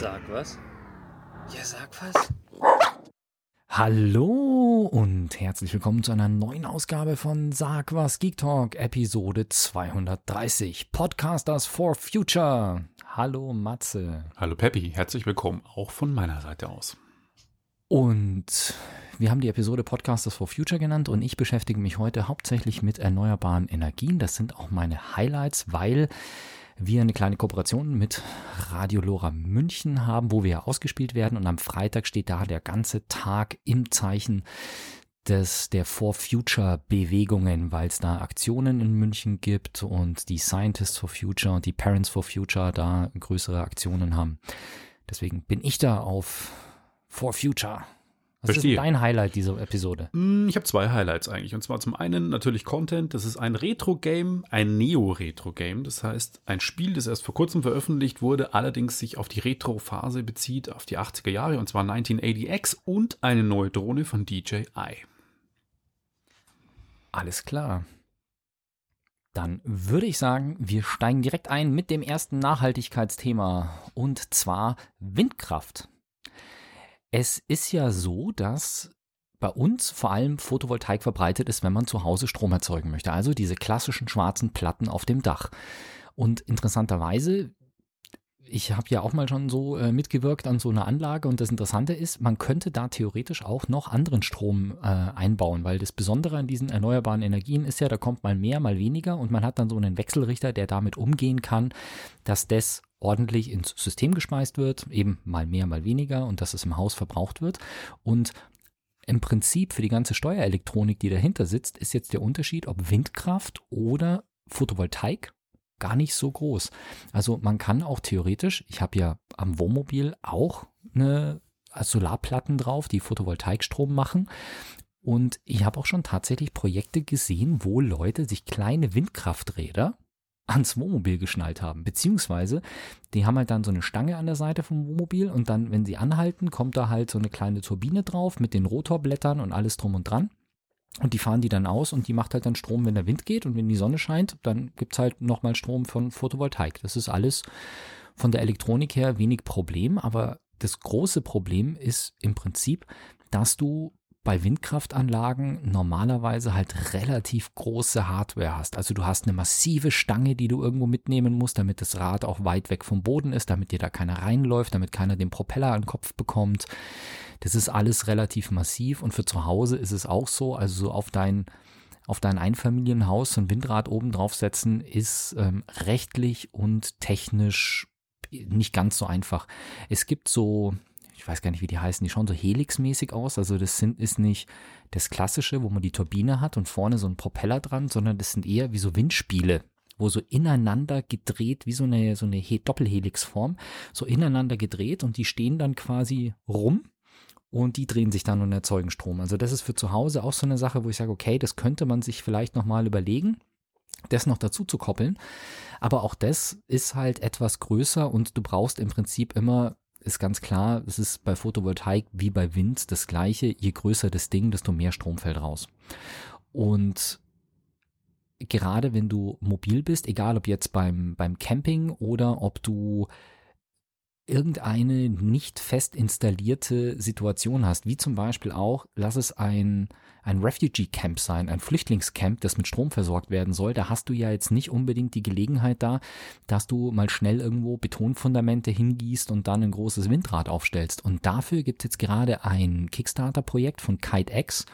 Sag was? Ja, sag was. Hallo und herzlich willkommen zu einer neuen Ausgabe von Sag was Geek Talk, Episode 230, Podcasters for Future. Hallo Matze. Hallo Peppi, herzlich willkommen auch von meiner Seite aus. Und wir haben die Episode Podcasters for Future genannt und ich beschäftige mich heute hauptsächlich mit erneuerbaren Energien. Das sind auch meine Highlights, weil wir eine kleine Kooperation mit Radio Lora München haben, wo wir ausgespielt werden. Und am Freitag steht da der ganze Tag im Zeichen des, der For Future Bewegungen, weil es da Aktionen in München gibt und die Scientists for Future und die Parents for Future da größere Aktionen haben. Deswegen bin ich da auf For Future was Verstehe. ist dein Highlight dieser Episode? Hm, ich habe zwei Highlights eigentlich. Und zwar zum einen natürlich Content. Das ist ein Retro-Game, ein Neo-Retro-Game. Das heißt, ein Spiel, das erst vor kurzem veröffentlicht wurde, allerdings sich auf die Retro-Phase bezieht, auf die 80er Jahre, und zwar 1980X und eine neue Drohne von DJI. Alles klar. Dann würde ich sagen, wir steigen direkt ein mit dem ersten Nachhaltigkeitsthema und zwar Windkraft. Es ist ja so, dass bei uns vor allem Photovoltaik verbreitet ist, wenn man zu Hause Strom erzeugen möchte. Also diese klassischen schwarzen Platten auf dem Dach. Und interessanterweise, ich habe ja auch mal schon so äh, mitgewirkt an so einer Anlage und das Interessante ist, man könnte da theoretisch auch noch anderen Strom äh, einbauen, weil das Besondere an diesen erneuerbaren Energien ist ja, da kommt mal mehr, mal weniger und man hat dann so einen Wechselrichter, der damit umgehen kann, dass das ordentlich ins System gespeist wird, eben mal mehr, mal weniger und dass es im Haus verbraucht wird. Und im Prinzip für die ganze Steuerelektronik, die dahinter sitzt, ist jetzt der Unterschied, ob Windkraft oder Photovoltaik gar nicht so groß. Also man kann auch theoretisch, ich habe ja am Wohnmobil auch eine Solarplatten drauf, die Photovoltaikstrom machen. Und ich habe auch schon tatsächlich Projekte gesehen, wo Leute sich kleine Windkrafträder ans Wohnmobil geschnallt haben. Beziehungsweise, die haben halt dann so eine Stange an der Seite vom Wohnmobil und dann, wenn sie anhalten, kommt da halt so eine kleine Turbine drauf mit den Rotorblättern und alles drum und dran. Und die fahren die dann aus und die macht halt dann Strom, wenn der Wind geht und wenn die Sonne scheint, dann gibt's halt nochmal Strom von Photovoltaik. Das ist alles von der Elektronik her wenig Problem, aber das große Problem ist im Prinzip, dass du bei Windkraftanlagen normalerweise halt relativ große Hardware hast. Also du hast eine massive Stange, die du irgendwo mitnehmen musst, damit das Rad auch weit weg vom Boden ist, damit dir da keiner reinläuft, damit keiner den Propeller an den Kopf bekommt. Das ist alles relativ massiv und für zu Hause ist es auch so. Also so auf dein auf dein Einfamilienhaus so ein Windrad oben draufsetzen ist ähm, rechtlich und technisch nicht ganz so einfach. Es gibt so ich weiß gar nicht, wie die heißen, die schauen so helixmäßig aus. Also das sind, ist nicht das Klassische, wo man die Turbine hat und vorne so ein Propeller dran, sondern das sind eher wie so Windspiele, wo so ineinander gedreht, wie so eine, so eine Doppelhelixform, so ineinander gedreht und die stehen dann quasi rum und die drehen sich dann und erzeugen Strom. Also das ist für zu Hause auch so eine Sache, wo ich sage, okay, das könnte man sich vielleicht nochmal überlegen, das noch dazu zu koppeln. Aber auch das ist halt etwas größer und du brauchst im Prinzip immer ist ganz klar, es ist bei Photovoltaik wie bei Wind das gleiche. Je größer das Ding, desto mehr Strom fällt raus. Und gerade wenn du mobil bist, egal ob jetzt beim, beim Camping oder ob du irgendeine nicht fest installierte Situation hast, wie zum Beispiel auch, lass es ein, ein Refugee-Camp sein, ein Flüchtlingscamp, das mit Strom versorgt werden soll, da hast du ja jetzt nicht unbedingt die Gelegenheit da, dass du mal schnell irgendwo Betonfundamente hingießt und dann ein großes Windrad aufstellst. Und dafür gibt es jetzt gerade ein Kickstarter-Projekt von KiteX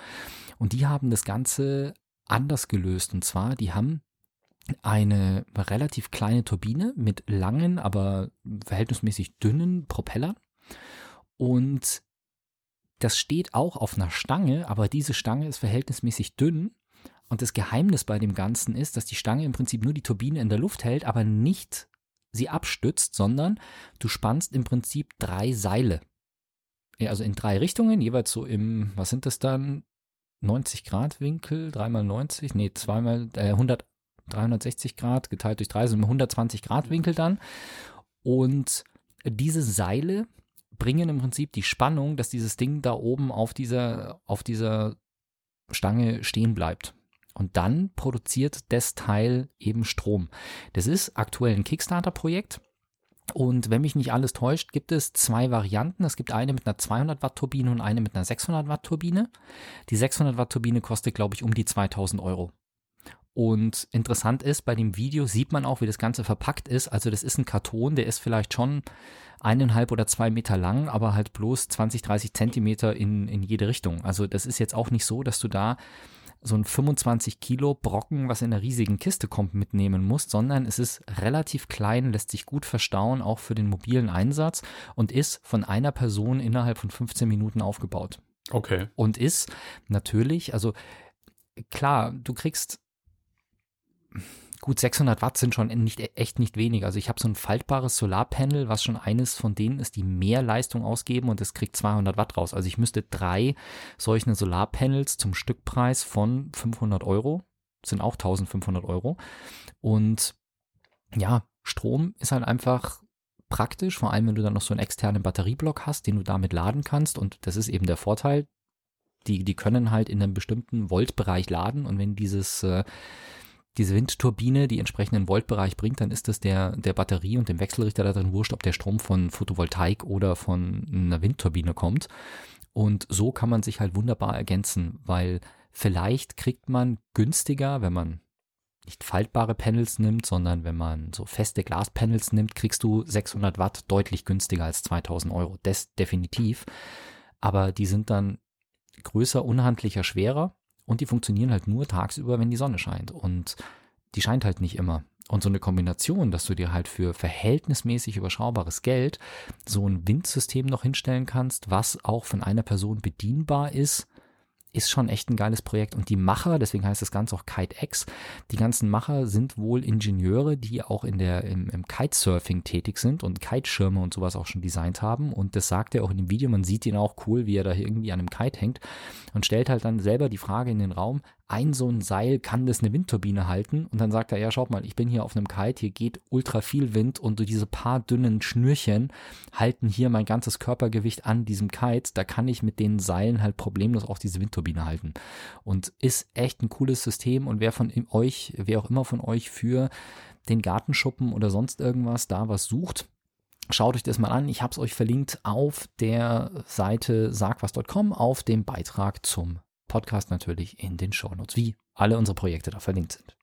und die haben das Ganze anders gelöst. Und zwar, die haben eine relativ kleine Turbine mit langen, aber verhältnismäßig dünnen Propellern. Und das steht auch auf einer Stange, aber diese Stange ist verhältnismäßig dünn. Und das Geheimnis bei dem Ganzen ist, dass die Stange im Prinzip nur die Turbine in der Luft hält, aber nicht sie abstützt, sondern du spannst im Prinzip drei Seile. Also in drei Richtungen, jeweils so im, was sind das dann? 90 Grad Winkel, dreimal 90, nee, zweimal äh, 100, 360 Grad geteilt durch 3 sind 120 Grad Winkel dann. Und diese Seile bringen im Prinzip die Spannung, dass dieses Ding da oben auf dieser, auf dieser Stange stehen bleibt. Und dann produziert das Teil eben Strom. Das ist aktuell ein Kickstarter-Projekt. Und wenn mich nicht alles täuscht, gibt es zwei Varianten. Es gibt eine mit einer 200 Watt Turbine und eine mit einer 600 Watt Turbine. Die 600 Watt Turbine kostet, glaube ich, um die 2000 Euro. Und interessant ist, bei dem Video sieht man auch, wie das Ganze verpackt ist. Also das ist ein Karton, der ist vielleicht schon eineinhalb oder zwei Meter lang, aber halt bloß 20, 30 Zentimeter in, in jede Richtung. Also das ist jetzt auch nicht so, dass du da so ein 25 Kilo Brocken, was in einer riesigen Kiste kommt, mitnehmen musst, sondern es ist relativ klein, lässt sich gut verstauen, auch für den mobilen Einsatz und ist von einer Person innerhalb von 15 Minuten aufgebaut. Okay. Und ist natürlich, also klar, du kriegst gut 600 Watt sind schon nicht, echt nicht wenig. Also ich habe so ein faltbares Solarpanel, was schon eines von denen ist, die mehr Leistung ausgeben und es kriegt 200 Watt raus. Also ich müsste drei solche Solarpanels zum Stückpreis von 500 Euro, sind auch 1500 Euro. Und ja, Strom ist halt einfach praktisch, vor allem wenn du dann noch so einen externen Batterieblock hast, den du damit laden kannst. Und das ist eben der Vorteil. Die, die können halt in einem bestimmten Voltbereich laden und wenn dieses äh, diese Windturbine die entsprechenden Voltbereich bringt, dann ist das der, der Batterie und dem Wechselrichter da drin wurscht, ob der Strom von Photovoltaik oder von einer Windturbine kommt. Und so kann man sich halt wunderbar ergänzen, weil vielleicht kriegt man günstiger, wenn man nicht faltbare Panels nimmt, sondern wenn man so feste Glaspanels nimmt, kriegst du 600 Watt deutlich günstiger als 2000 Euro. Das definitiv. Aber die sind dann größer, unhandlicher, schwerer und die funktionieren halt nur tagsüber, wenn die Sonne scheint. Und die scheint halt nicht immer. Und so eine Kombination, dass du dir halt für verhältnismäßig überschaubares Geld so ein Windsystem noch hinstellen kannst, was auch von einer Person bedienbar ist, ist schon echt ein geiles Projekt. Und die Macher, deswegen heißt das Ganze auch KiteX, die ganzen Macher sind wohl Ingenieure, die auch in der, im, im Kitesurfing tätig sind und Kiteschirme und sowas auch schon designt haben. Und das sagt er auch in dem Video. Man sieht ihn auch cool, wie er da irgendwie an einem Kite hängt und stellt halt dann selber die Frage in den Raum, ein so ein Seil kann das eine Windturbine halten. Und dann sagt er, ja, schaut mal, ich bin hier auf einem Kite, hier geht ultra viel Wind und diese paar dünnen Schnürchen halten hier mein ganzes Körpergewicht an diesem Kite. Da kann ich mit den Seilen halt problemlos auch diese Windturbine halten. Und ist echt ein cooles System. Und wer von euch, wer auch immer von euch für den Gartenschuppen oder sonst irgendwas da was sucht, Schaut euch das mal an. Ich habe es euch verlinkt auf der Seite sagwas.com auf dem Beitrag zum Podcast natürlich in den Shownotes, wie alle unsere Projekte da verlinkt sind.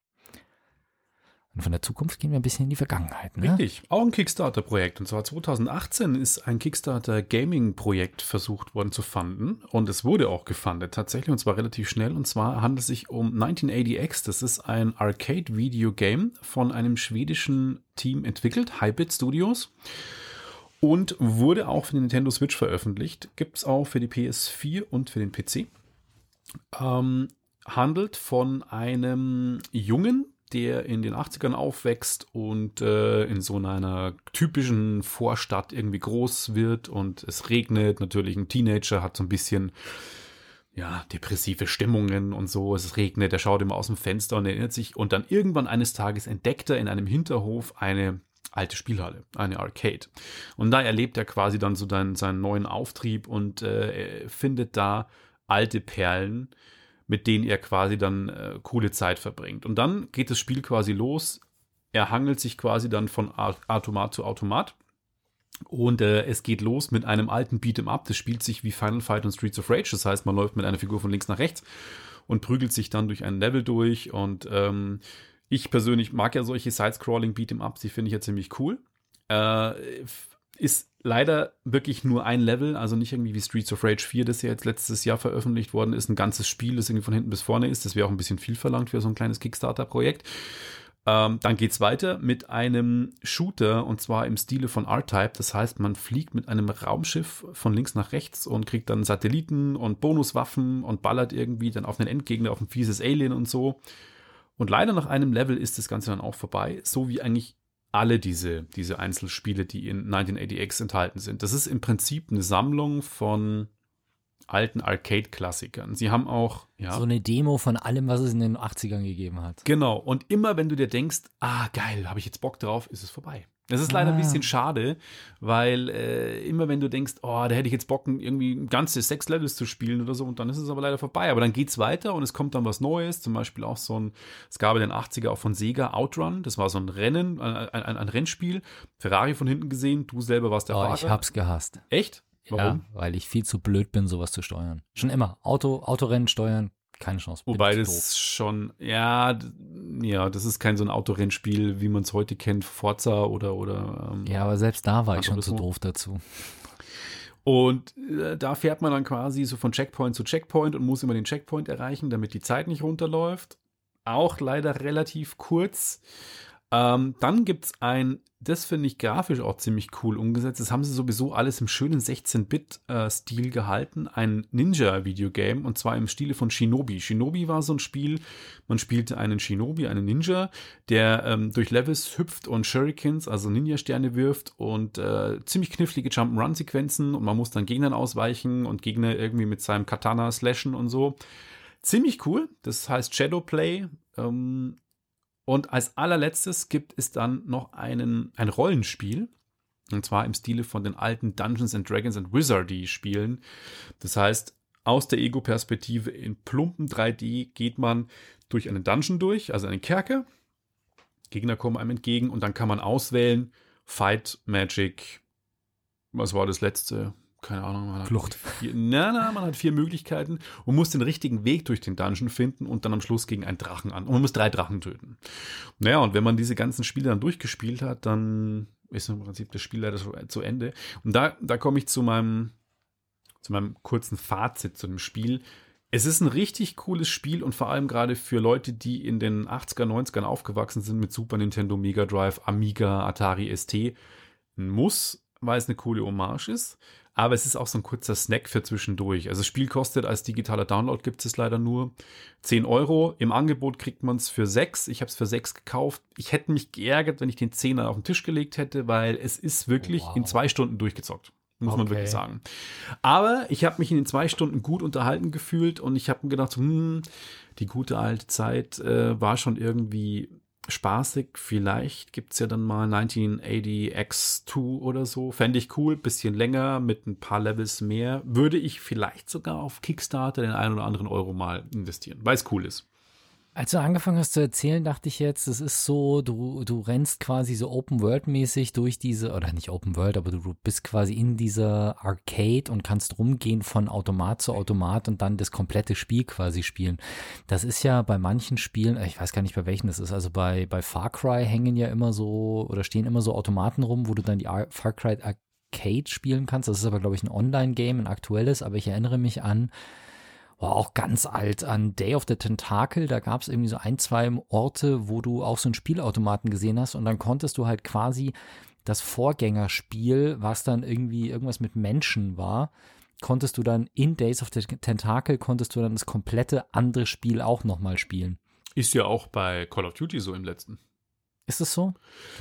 Und von der Zukunft gehen wir ein bisschen in die Vergangenheit. Ne? Richtig, auch ein Kickstarter-Projekt. Und zwar 2018 ist ein Kickstarter-Gaming-Projekt versucht worden zu fanden. Und es wurde auch gefundet, tatsächlich, und zwar relativ schnell. Und zwar handelt es sich um 1980X. Das ist ein Arcade-Video-Game von einem schwedischen Team entwickelt, Hybrid Studios. Und wurde auch für die Nintendo Switch veröffentlicht. Gibt es auch für die PS4 und für den PC ähm, handelt von einem Jungen, der in den 80ern aufwächst und äh, in so einer typischen Vorstadt irgendwie groß wird und es regnet. Natürlich ein Teenager hat so ein bisschen ja, depressive Stimmungen und so. Es regnet, er schaut immer aus dem Fenster und erinnert sich. Und dann irgendwann eines Tages entdeckt er in einem Hinterhof eine alte Spielhalle, eine Arcade. Und da erlebt er quasi dann so seinen, seinen neuen Auftrieb und äh, findet da alte Perlen, mit denen er quasi dann äh, coole Zeit verbringt. Und dann geht das Spiel quasi los. Er hangelt sich quasi dann von Automat zu Automat. Und äh, es geht los mit einem alten Beat'em Up. Das spielt sich wie Final Fight und Streets of Rage. Das heißt, man läuft mit einer Figur von links nach rechts und prügelt sich dann durch ein Level durch. Und ähm, ich persönlich mag ja solche Side-Scrolling Beat'em Ups. Die finde ich ja ziemlich cool. Äh, ist leider wirklich nur ein Level, also nicht irgendwie wie Streets of Rage 4, das ja jetzt letztes Jahr veröffentlicht worden ist, ein ganzes Spiel, das irgendwie von hinten bis vorne ist. Das wäre auch ein bisschen viel verlangt für so ein kleines Kickstarter-Projekt. Ähm, dann es weiter mit einem Shooter und zwar im Stile von R-Type. Das heißt, man fliegt mit einem Raumschiff von links nach rechts und kriegt dann Satelliten und Bonuswaffen und ballert irgendwie dann auf einen Endgegner, auf ein fieses Alien und so. Und leider nach einem Level ist das Ganze dann auch vorbei, so wie eigentlich alle diese, diese Einzelspiele, die in 1980X enthalten sind. Das ist im Prinzip eine Sammlung von alten Arcade-Klassikern. Sie haben auch ja, so eine Demo von allem, was es in den 80ern gegeben hat. Genau. Und immer wenn du dir denkst, ah geil, habe ich jetzt Bock drauf, ist es vorbei. Das ist leider Ah. ein bisschen schade, weil äh, immer wenn du denkst, oh, da hätte ich jetzt Bock, irgendwie ein ganzes sechs Levels zu spielen oder so, und dann ist es aber leider vorbei. Aber dann geht's weiter und es kommt dann was Neues, zum Beispiel auch so ein, es gab in den 80er auch von Sega Outrun, das war so ein Rennen, ein, ein, ein Rennspiel, Ferrari von hinten gesehen, du selber warst der Oh, Fahrer. ich hab's gehasst. Echt? Warum? Ja, weil ich viel zu blöd bin, sowas zu steuern. Schon immer. Auto, Autorennen steuern, keine Chance. Wobei das schon, ja, ja, das ist kein so ein Autorennspiel, wie man es heute kennt, Forza oder, oder ähm. Ja, aber selbst da war ich schon zu doof dazu. Und äh, da fährt man dann quasi so von Checkpoint zu Checkpoint und muss immer den Checkpoint erreichen, damit die Zeit nicht runterläuft. Auch leider relativ kurz. Ähm, dann gibt's ein, das finde ich grafisch auch ziemlich cool umgesetzt. Das haben sie sowieso alles im schönen 16-Bit-Stil gehalten. Ein Ninja-Videogame und zwar im Stile von Shinobi. Shinobi war so ein Spiel, man spielte einen Shinobi, einen Ninja, der ähm, durch Levels hüpft und Shurikens, also Ninja-Sterne wirft und äh, ziemlich knifflige Jump'n'Run-Sequenzen und man muss dann Gegnern ausweichen und Gegner irgendwie mit seinem Katana slashen und so. Ziemlich cool. Das heißt Shadowplay. Ähm, und als allerletztes gibt es dann noch einen, ein Rollenspiel. Und zwar im Stile von den alten Dungeons and Dragons and Wizardy Spielen. Das heißt, aus der Ego-Perspektive in plumpen 3D geht man durch einen Dungeon durch, also einen Kerker. Gegner kommen einem entgegen und dann kann man auswählen Fight, Magic, was war das letzte? Keine Ahnung. Man hat Flucht. Vier, na, na, man hat vier Möglichkeiten und muss den richtigen Weg durch den Dungeon finden und dann am Schluss gegen einen Drachen an. Und man muss drei Drachen töten. Naja, und wenn man diese ganzen Spiele dann durchgespielt hat, dann ist im Prinzip das Spiel leider so- zu Ende. Und da, da komme ich zu meinem, zu meinem kurzen Fazit zu dem Spiel. Es ist ein richtig cooles Spiel und vor allem gerade für Leute, die in den 80er, 90ern aufgewachsen sind mit Super Nintendo, Mega Drive, Amiga, Atari ST. Ein Muss, weil es eine coole Hommage ist. Aber es ist auch so ein kurzer Snack für zwischendurch. Also das Spiel kostet als digitaler Download gibt es leider nur 10 Euro. Im Angebot kriegt man es für 6. Ich habe es für 6 gekauft. Ich hätte mich geärgert, wenn ich den 10er auf den Tisch gelegt hätte, weil es ist wirklich Wow. in zwei Stunden durchgezockt. Muss man Okay. wirklich sagen. Aber ich habe mich in den zwei Stunden gut unterhalten gefühlt und ich habe mir gedacht, hm, die gute alte Zeit äh, war schon irgendwie spaßig. Vielleicht gibt's ja dann mal 1980 X2 oder so. Fände ich cool. Bisschen länger, mit ein paar Levels mehr. Würde ich vielleicht sogar auf Kickstarter den einen oder anderen Euro mal investieren, weil es cool ist. Als du angefangen hast zu erzählen, dachte ich jetzt, es ist so, du, du rennst quasi so Open-World-mäßig durch diese, oder nicht Open-World, aber du, bist quasi in dieser Arcade und kannst rumgehen von Automat zu Automat und dann das komplette Spiel quasi spielen. Das ist ja bei manchen Spielen, ich weiß gar nicht bei welchen das ist, also bei, bei Far Cry hängen ja immer so, oder stehen immer so Automaten rum, wo du dann die Ar Far Cry Arcade spielen kannst. Das ist aber, glaube ich, ein Online-Game, ein aktuelles, aber ich erinnere mich an, war auch ganz alt an Day of the Tentacle. Da gab es irgendwie so ein, zwei Orte, wo du auch so einen Spielautomaten gesehen hast und dann konntest du halt quasi das Vorgängerspiel, was dann irgendwie irgendwas mit Menschen war, konntest du dann in Days of the Tentacle, konntest du dann das komplette andere Spiel auch nochmal spielen. Ist ja auch bei Call of Duty so im letzten. Ist das so?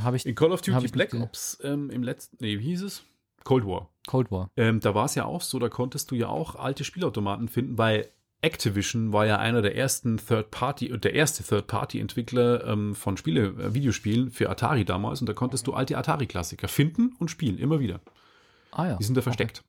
Habe ich In Call of Hab Duty ich Black Ops ähm, im letzten, nee, wie hieß es? Cold War. Cold War. Ähm, da war es ja auch so, da konntest du ja auch alte Spielautomaten finden, weil Activision war ja einer der ersten Third-Party, der erste Third-Party-Entwickler ähm, von Spiele, äh, Videospielen für Atari damals und da konntest du alte Atari-Klassiker finden und spielen, immer wieder. Ah ja. Die sind da versteckt.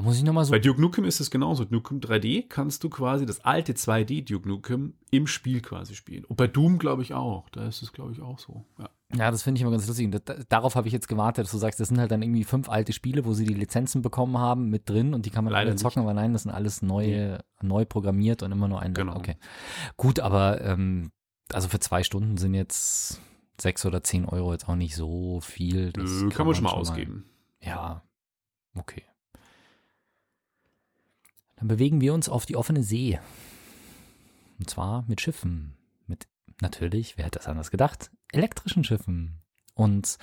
Da muss ich nochmal so. Bei Duke Nukem ist es genauso. Duke Nukem 3D kannst du quasi das alte 2D Duke Nukem im Spiel quasi spielen. Und bei Doom glaube ich auch. Da ist es glaube ich auch so. Ja. Ja, das finde ich immer ganz lustig. Und das, darauf habe ich jetzt gewartet, dass du sagst, das sind halt dann irgendwie fünf alte Spiele, wo sie die Lizenzen bekommen haben mit drin und die kann man Leider alle zocken, aber nein, das sind alles neue, neu programmiert und immer nur ein. Genau. Okay. Gut, aber ähm, also für zwei Stunden sind jetzt sechs oder zehn Euro jetzt auch nicht so viel. Das Nö, kann, man schon mal ausgeben. ja, okay. Dann bewegen wir uns auf die offene See. Und zwar mit Schiffen. Mit natürlich, wer hätte das anders gedacht, elektrischen Schiffen. Und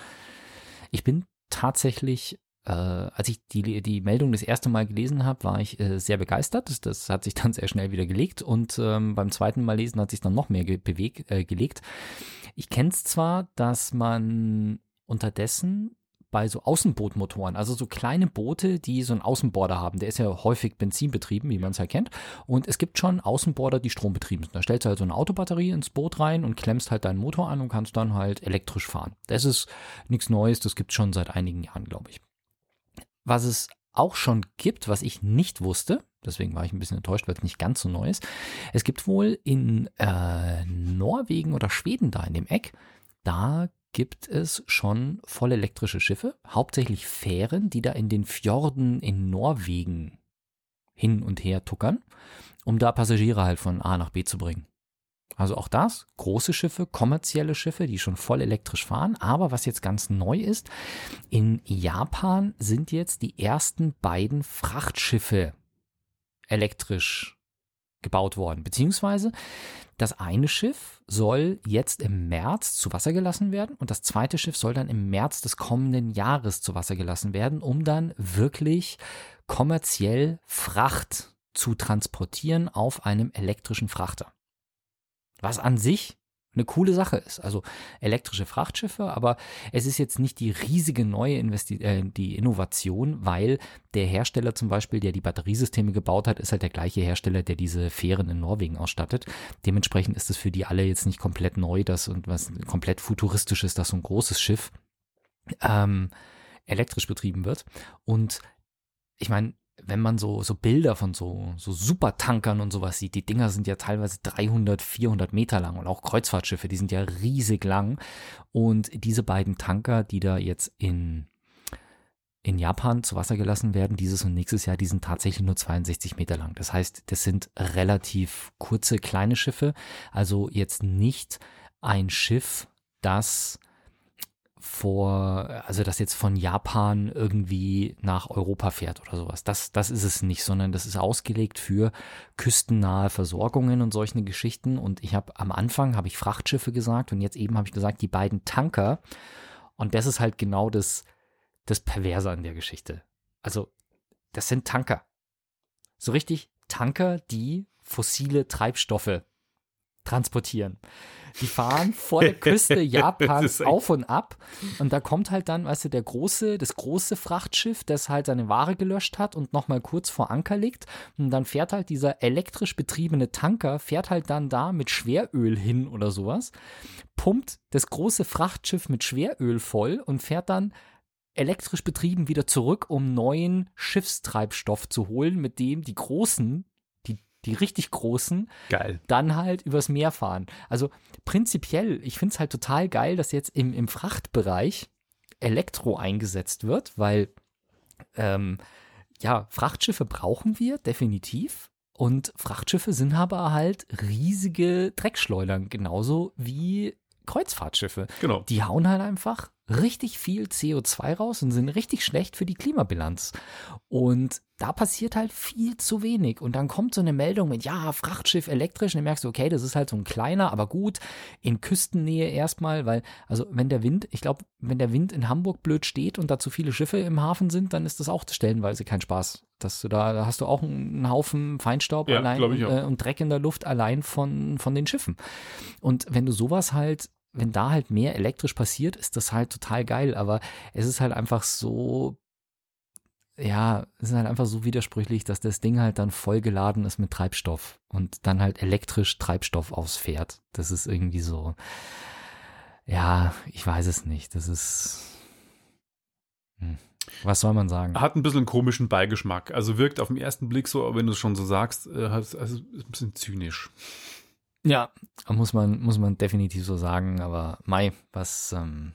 ich bin tatsächlich, äh, als ich die, die Meldung das erste Mal gelesen habe, war ich äh, sehr begeistert. Das, das hat sich dann sehr schnell wieder gelegt. Und ähm, beim zweiten Mal lesen hat sich dann noch mehr ge bewegt, äh, gelegt. Ich kenne es zwar, dass man unterdessen bei so Außenbootmotoren, also so kleine Boote, die so einen Außenborder haben. Der ist ja häufig benzinbetrieben, wie man es ja kennt. Und es gibt schon Außenborder, die strombetrieben sind. Da stellst du halt so eine Autobatterie ins Boot rein und klemmst halt deinen Motor an und kannst dann halt elektrisch fahren. Das ist nichts Neues, das gibt es schon seit einigen Jahren, glaube ich. Was es auch schon gibt, was ich nicht wusste, deswegen war ich ein bisschen enttäuscht, weil es nicht ganz so neu ist. Es gibt wohl in äh, Norwegen oder Schweden da in dem Eck, da gibt es schon voll elektrische Schiffe, hauptsächlich Fähren, die da in den Fjorden in Norwegen hin und her tuckern, um da Passagiere halt von A nach B zu bringen. Also auch das, große Schiffe, kommerzielle Schiffe, die schon voll elektrisch fahren. Aber was jetzt ganz neu ist, in Japan sind jetzt die ersten beiden Frachtschiffe elektrisch gebaut worden. Beziehungsweise das eine Schiff soll jetzt im März zu Wasser gelassen werden und das zweite Schiff soll dann im März des kommenden Jahres zu Wasser gelassen werden, um dann wirklich kommerziell Fracht zu transportieren auf einem elektrischen Frachter. Was an sich eine coole Sache ist. Also elektrische Frachtschiffe, aber es ist jetzt nicht die riesige neue Investi äh, die Innovation, weil der Hersteller zum Beispiel, der die Batteriesysteme gebaut hat, ist halt der gleiche Hersteller, der diese Fähren in Norwegen ausstattet. Dementsprechend ist es für die alle jetzt nicht komplett neu, dass und was komplett futuristisch ist, dass so ein großes Schiff ähm, elektrisch betrieben wird. Und ich meine, wenn man so, so Bilder von so, so Supertankern und sowas sieht, die Dinger sind ja teilweise 300, 400 Meter lang und auch Kreuzfahrtschiffe, die sind ja riesig lang. Und diese beiden Tanker, die da jetzt in, in Japan zu Wasser gelassen werden, dieses und nächstes Jahr, die sind tatsächlich nur 62 Meter lang. Das heißt, das sind relativ kurze, kleine Schiffe. Also jetzt nicht ein Schiff, das vor, also das jetzt von Japan irgendwie nach Europa fährt oder sowas. Das, das ist es nicht, sondern das ist ausgelegt für küstennahe Versorgungen und solche Geschichten. Und ich habe am Anfang habe ich Frachtschiffe gesagt und jetzt eben habe ich gesagt, die beiden Tanker. Und das ist halt genau das, das Perverse an der Geschichte. Also, das sind Tanker. So richtig Tanker, die fossile Treibstoffe transportieren. Die fahren vor der Küste Japans auf und ab und da kommt halt dann, weißt du, der große, das große Frachtschiff, das halt seine Ware gelöscht hat und nochmal kurz vor Anker liegt und dann fährt halt dieser elektrisch betriebene Tanker, fährt halt dann da mit Schweröl hin oder sowas, pumpt das große Frachtschiff mit Schweröl voll und fährt dann elektrisch betrieben wieder zurück, um neuen Schiffstreibstoff zu holen, mit dem die großen die richtig großen, geil. dann halt übers Meer fahren. Also prinzipiell, ich finde es halt total geil, dass jetzt im, im Frachtbereich Elektro eingesetzt wird, weil ähm, ja, Frachtschiffe brauchen wir definitiv. Und Frachtschiffe sind aber halt riesige Dreckschleudern, genauso wie Kreuzfahrtschiffe. Genau. Die hauen halt einfach richtig viel CO2 raus und sind richtig schlecht für die Klimabilanz. Und da passiert halt viel zu wenig. Und dann kommt so eine Meldung mit, ja, Frachtschiff elektrisch. Und dann merkst du, okay, das ist halt so ein kleiner, aber gut, in Küstennähe erstmal, weil, also wenn der Wind, ich glaube, wenn der Wind in Hamburg blöd steht und da zu viele Schiffe im Hafen sind, dann ist das auch stellenweise kein Spaß. Dass du da, da hast du auch einen Haufen Feinstaub Ja, allein und, äh, und Dreck in der Luft allein von, von den Schiffen. Und wenn du sowas halt wenn da halt mehr elektrisch passiert, ist das halt total geil. Aber es ist halt einfach so, ja, es ist halt einfach so widersprüchlich, dass das Ding halt dann vollgeladen ist mit Treibstoff und dann halt elektrisch Treibstoff ausfährt. Das ist irgendwie so, ja, ich weiß es nicht. Das ist, hm. was soll man sagen? Hat ein bisschen einen komischen Beigeschmack. Also wirkt auf den ersten Blick so, wenn du es schon so sagst, äh, also ist ein bisschen zynisch. Ja, muss man, muss man definitiv so sagen, aber Mai, was, ähm,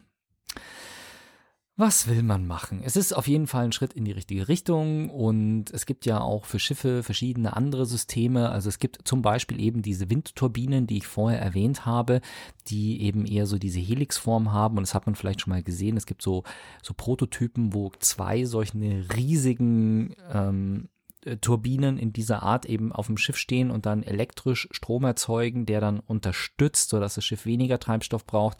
was will man machen? Es ist auf jeden Fall ein Schritt in die richtige Richtung und es gibt ja auch für Schiffe verschiedene andere Systeme. Also es gibt zum Beispiel eben diese Windturbinen, die ich vorher erwähnt habe, die eben eher so diese Helixform haben und das hat man vielleicht schon mal gesehen. Es gibt so, so Prototypen, wo zwei solche riesigen ähm, äh, Turbinen in dieser Art eben auf dem Schiff stehen und dann elektrisch Strom erzeugen, der dann unterstützt, sodass das Schiff weniger Treibstoff braucht.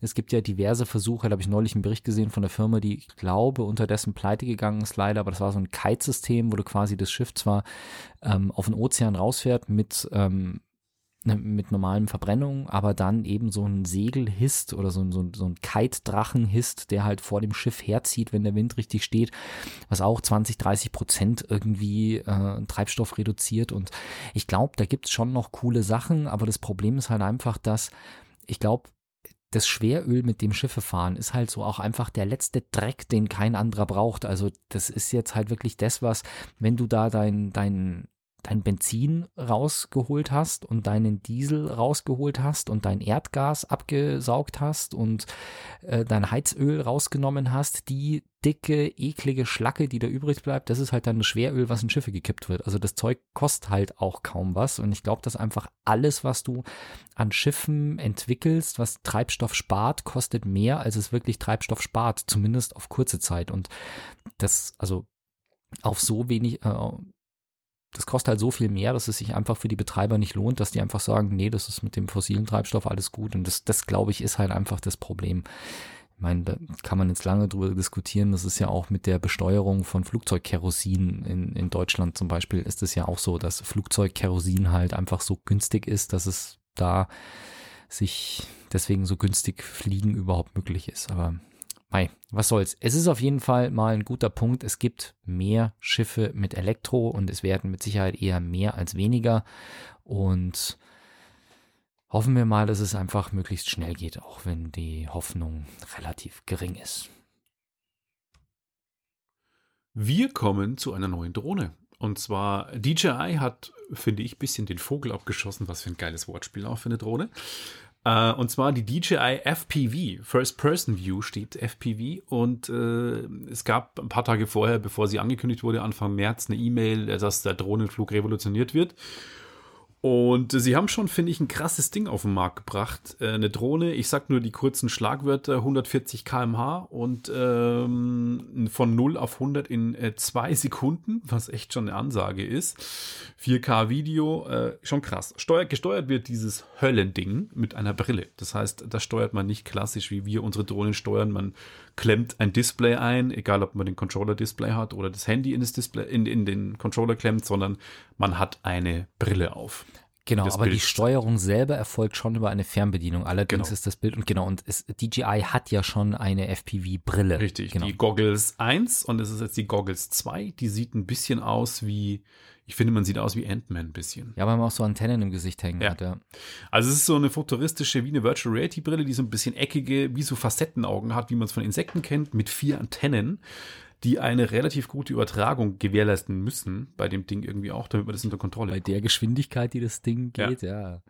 Es gibt ja diverse Versuche, da habe ich neulich einen Bericht gesehen von der Firma, die ich glaube unterdessen pleite gegangen ist leider, aber das war so ein Kite-System, wo du quasi das Schiff zwar ähm, auf den Ozean rausfährt mit ähm, mit normalem Verbrennung, aber dann eben so ein Segel hisst oder so, so, so ein Kite-Drachen hisst, der halt vor dem Schiff herzieht, wenn der Wind richtig steht, was auch 20, 30 Prozent irgendwie äh, Treibstoff reduziert. Und ich glaube, da gibt es schon noch coole Sachen, aber das Problem ist halt einfach, dass ich glaube, das Schweröl, mit dem Schiffe fahren, ist halt so auch einfach der letzte Dreck, den kein anderer braucht. Also das ist jetzt halt wirklich das, was, wenn du da dein, dein dein Benzin rausgeholt hast und deinen Diesel rausgeholt hast und dein Erdgas abgesaugt hast und äh, dein Heizöl rausgenommen hast, die dicke, eklige Schlacke, die da übrig bleibt, das ist halt dann das Schweröl, was in Schiffe gekippt wird. Also das Zeug kostet halt auch kaum was und ich glaube, dass einfach alles, was du an Schiffen entwickelst, was Treibstoff spart, kostet mehr, als es wirklich Treibstoff spart, zumindest auf kurze Zeit und das, also auf so wenig, äh, das kostet halt so viel mehr, dass es sich einfach für die Betreiber nicht lohnt, dass die einfach sagen, nee, das ist mit dem fossilen Treibstoff alles gut. Und das, das glaube ich, ist halt einfach das Problem. Ich meine, da kann man jetzt lange drüber diskutieren. Das ist ja auch mit der Besteuerung von Flugzeugkerosin in, in Deutschland zum Beispiel ist es ja auch so, dass Flugzeugkerosin halt einfach so günstig ist, dass es da sich deswegen so günstig Fliegen überhaupt möglich ist. Aber Mei, was soll's. Es ist auf jeden Fall mal ein guter Punkt. Es gibt mehr Schiffe mit Elektro und es werden mit Sicherheit eher mehr als weniger. Und hoffen wir mal, dass es einfach möglichst schnell geht, auch wenn die Hoffnung relativ gering ist. Wir kommen zu einer neuen Drohne. Und zwar DJI hat, finde ich, ein bisschen den Vogel abgeschossen. Was für ein geiles Wortspiel auch für eine Drohne. Uh, und zwar die DJI FPV, First Person View steht FPV. Und äh, es gab ein paar Tage vorher, bevor sie angekündigt wurde, Anfang März, eine E-Mail, dass der Drohnenflug revolutioniert wird. Und sie haben schon, finde ich, ein krasses Ding auf den Markt gebracht. Äh, eine Drohne, ich sag nur die kurzen Schlagwörter, 140 km/h und ähm, von 0 auf 100 in äh, zwei Sekunden, was echt schon eine Ansage ist. 4K Video, äh, schon krass. Steuer, gesteuert wird dieses Höllending mit einer Brille. Das heißt, das steuert man nicht klassisch, wie wir unsere Drohnen steuern. Man klemmt ein Display ein, egal ob man den Controller-Display hat oder das Handy in, das Display, in, in den Controller klemmt, sondern man hat eine Brille auf. Genau, aber Bild die Steuerung selber erfolgt schon über eine Fernbedienung. Allerdings genau. ist das Bild und genau, und es, DJI hat ja schon eine FPV-Brille. Richtig, genau. die Goggles 1 und es ist jetzt die Goggles 2. Die sieht ein bisschen aus wie, ich finde, man sieht aus wie Ant-Man ein bisschen. Ja, weil man auch so Antennen im Gesicht hängen ja. hat, ja. Also es ist so eine futuristische, wie eine Virtual Reality Brille, die so ein bisschen eckige, wie so Facettenaugen hat, wie man es von Insekten kennt, mit vier Antennen die eine relativ gute Übertragung gewährleisten müssen bei dem Ding irgendwie auch, damit man das unter Kontrolle Bei der Geschwindigkeit, die das Ding geht, ja. ja.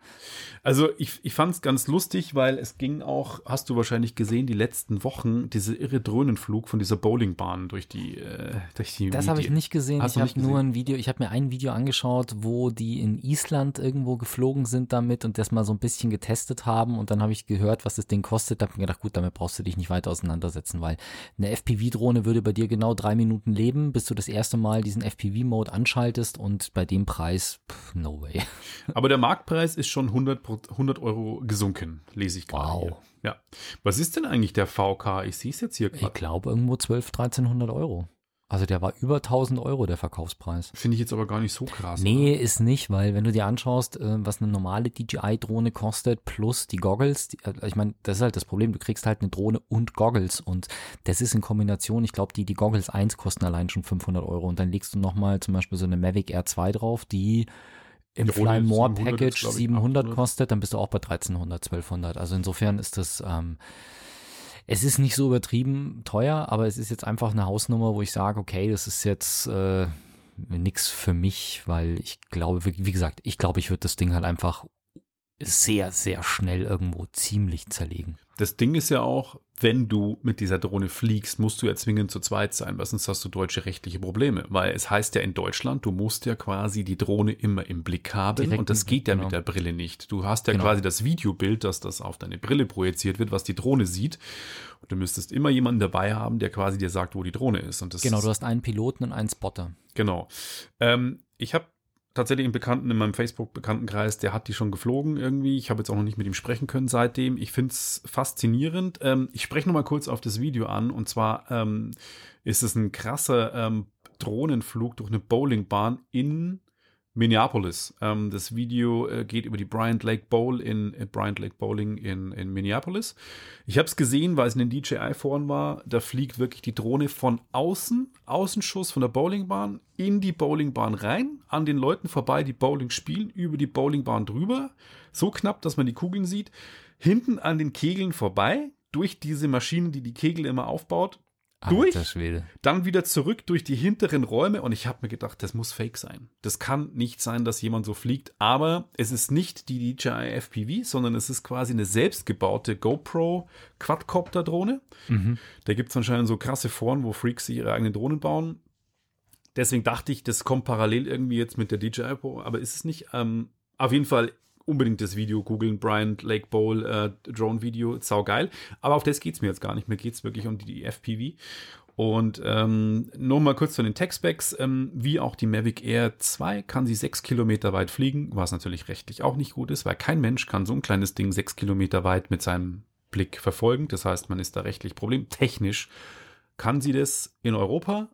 Also ich, ich fand es ganz lustig, weil es ging auch, hast du wahrscheinlich gesehen, die letzten Wochen, diese irre Dröhnenflug von dieser Bowlingbahn durch die, äh, durch die Das habe ich nicht gesehen. Hast ich habe nur ein Video, ich habe mir ein Video angeschaut, wo die in Island irgendwo geflogen sind damit und das mal so ein bisschen getestet haben und dann habe ich gehört, was das Ding kostet. Da habe ich mir gedacht, gut, damit brauchst du dich nicht weiter auseinandersetzen, weil eine FPV-Drohne würde bei dir genau genau drei Minuten leben, bis du das erste Mal diesen FPV-Mode anschaltest und bei dem Preis, pff, no way. Aber der Marktpreis ist schon 100, 100 Euro gesunken, lese ich gerade. Wow. Hier. Ja. Was ist denn eigentlich der VK? Ich sehe es jetzt hier gerade. Ich glaube irgendwo 12, 1300 Euro. Also der war über 1000 Euro, der Verkaufspreis. Finde ich jetzt aber gar nicht so krass. Nee, oder? ist nicht, weil wenn du dir anschaust, äh, was eine normale DJI-Drohne kostet, plus die Goggles, die, äh, ich meine, das ist halt das Problem, du kriegst halt eine Drohne und Goggles und das ist in Kombination, ich glaube, die, die Goggles 1 kosten allein schon 500 Euro und dann legst du nochmal zum Beispiel so eine Mavic Air 2 drauf, die im Fly More Package 700, 700 kostet, dann bist du auch bei 1300, 1200. Also insofern ist das... Ähm, es ist nicht so übertrieben teuer, aber es ist jetzt einfach eine Hausnummer, wo ich sage, okay, das ist jetzt äh, nichts für mich, weil ich glaube, wie gesagt, ich glaube, ich würde das Ding halt einfach sehr, sehr schnell irgendwo ziemlich zerlegen. Das Ding ist ja auch, wenn du mit dieser Drohne fliegst, musst du ja zwingend zu zweit sein, weil sonst hast du deutsche rechtliche Probleme. Weil es heißt ja in Deutschland, du musst ja quasi die Drohne immer im Blick haben Direkt und das geht ja genau. mit der Brille nicht. Du hast ja genau. quasi das Videobild, dass das auf deine Brille projiziert wird, was die Drohne sieht. Und du müsstest immer jemanden dabei haben, der quasi dir sagt, wo die Drohne ist. Und das genau, du hast einen Piloten und einen Spotter. Genau. Ähm, ich habe tatsächlich einen Bekannten in meinem Facebook-Bekanntenkreis, der hat die schon geflogen irgendwie. Ich habe jetzt auch noch nicht mit ihm sprechen können seitdem. Ich finde es faszinierend. Ähm, ich spreche noch mal kurz auf das Video an. Und zwar ähm, ist es ein krasser ähm, Drohnenflug durch eine Bowlingbahn in Minneapolis. Ähm, das Video äh, geht über die Bryant Lake Bowl in äh, Bryant Lake Bowling in, in Minneapolis. Ich habe es gesehen, weil es in den DJI-Foren war. Da fliegt wirklich die Drohne von außen, Außenschuss von der Bowlingbahn in die Bowlingbahn rein, an den Leuten vorbei, die Bowling spielen, über die Bowlingbahn drüber, so knapp, dass man die Kugeln sieht, hinten an den Kegeln vorbei, durch diese Maschine, die die Kegel immer aufbaut, durch, dann wieder zurück durch die hinteren Räume und ich habe mir gedacht, das muss fake sein. Das kann nicht sein, dass jemand so fliegt, aber es ist nicht die DJI FPV, sondern es ist quasi eine selbstgebaute GoPro Quadcopter Drohne. Mhm. Da gibt es anscheinend so krasse Foren, wo Freaks sich ihre eigenen Drohnen bauen. Deswegen dachte ich, das kommt parallel irgendwie jetzt mit der DJI Pro, aber ist es nicht. Ähm, auf jeden Fall unbedingt das Video googeln, Bryant Lake Bowl äh, Drone Video, saugeil. Aber auf das geht es mir jetzt gar nicht. Mir geht es wirklich um die, die FPV. Und ähm, nur mal kurz zu den Tech-Specs. Ähm, wie auch die Mavic Air 2 kann sie sechs Kilometer weit fliegen, was natürlich rechtlich auch nicht gut ist, weil kein Mensch kann so ein kleines Ding sechs Kilometer weit mit seinem Blick verfolgen. Das heißt, man ist da rechtlich problemtechnisch. Kann sie das in Europa?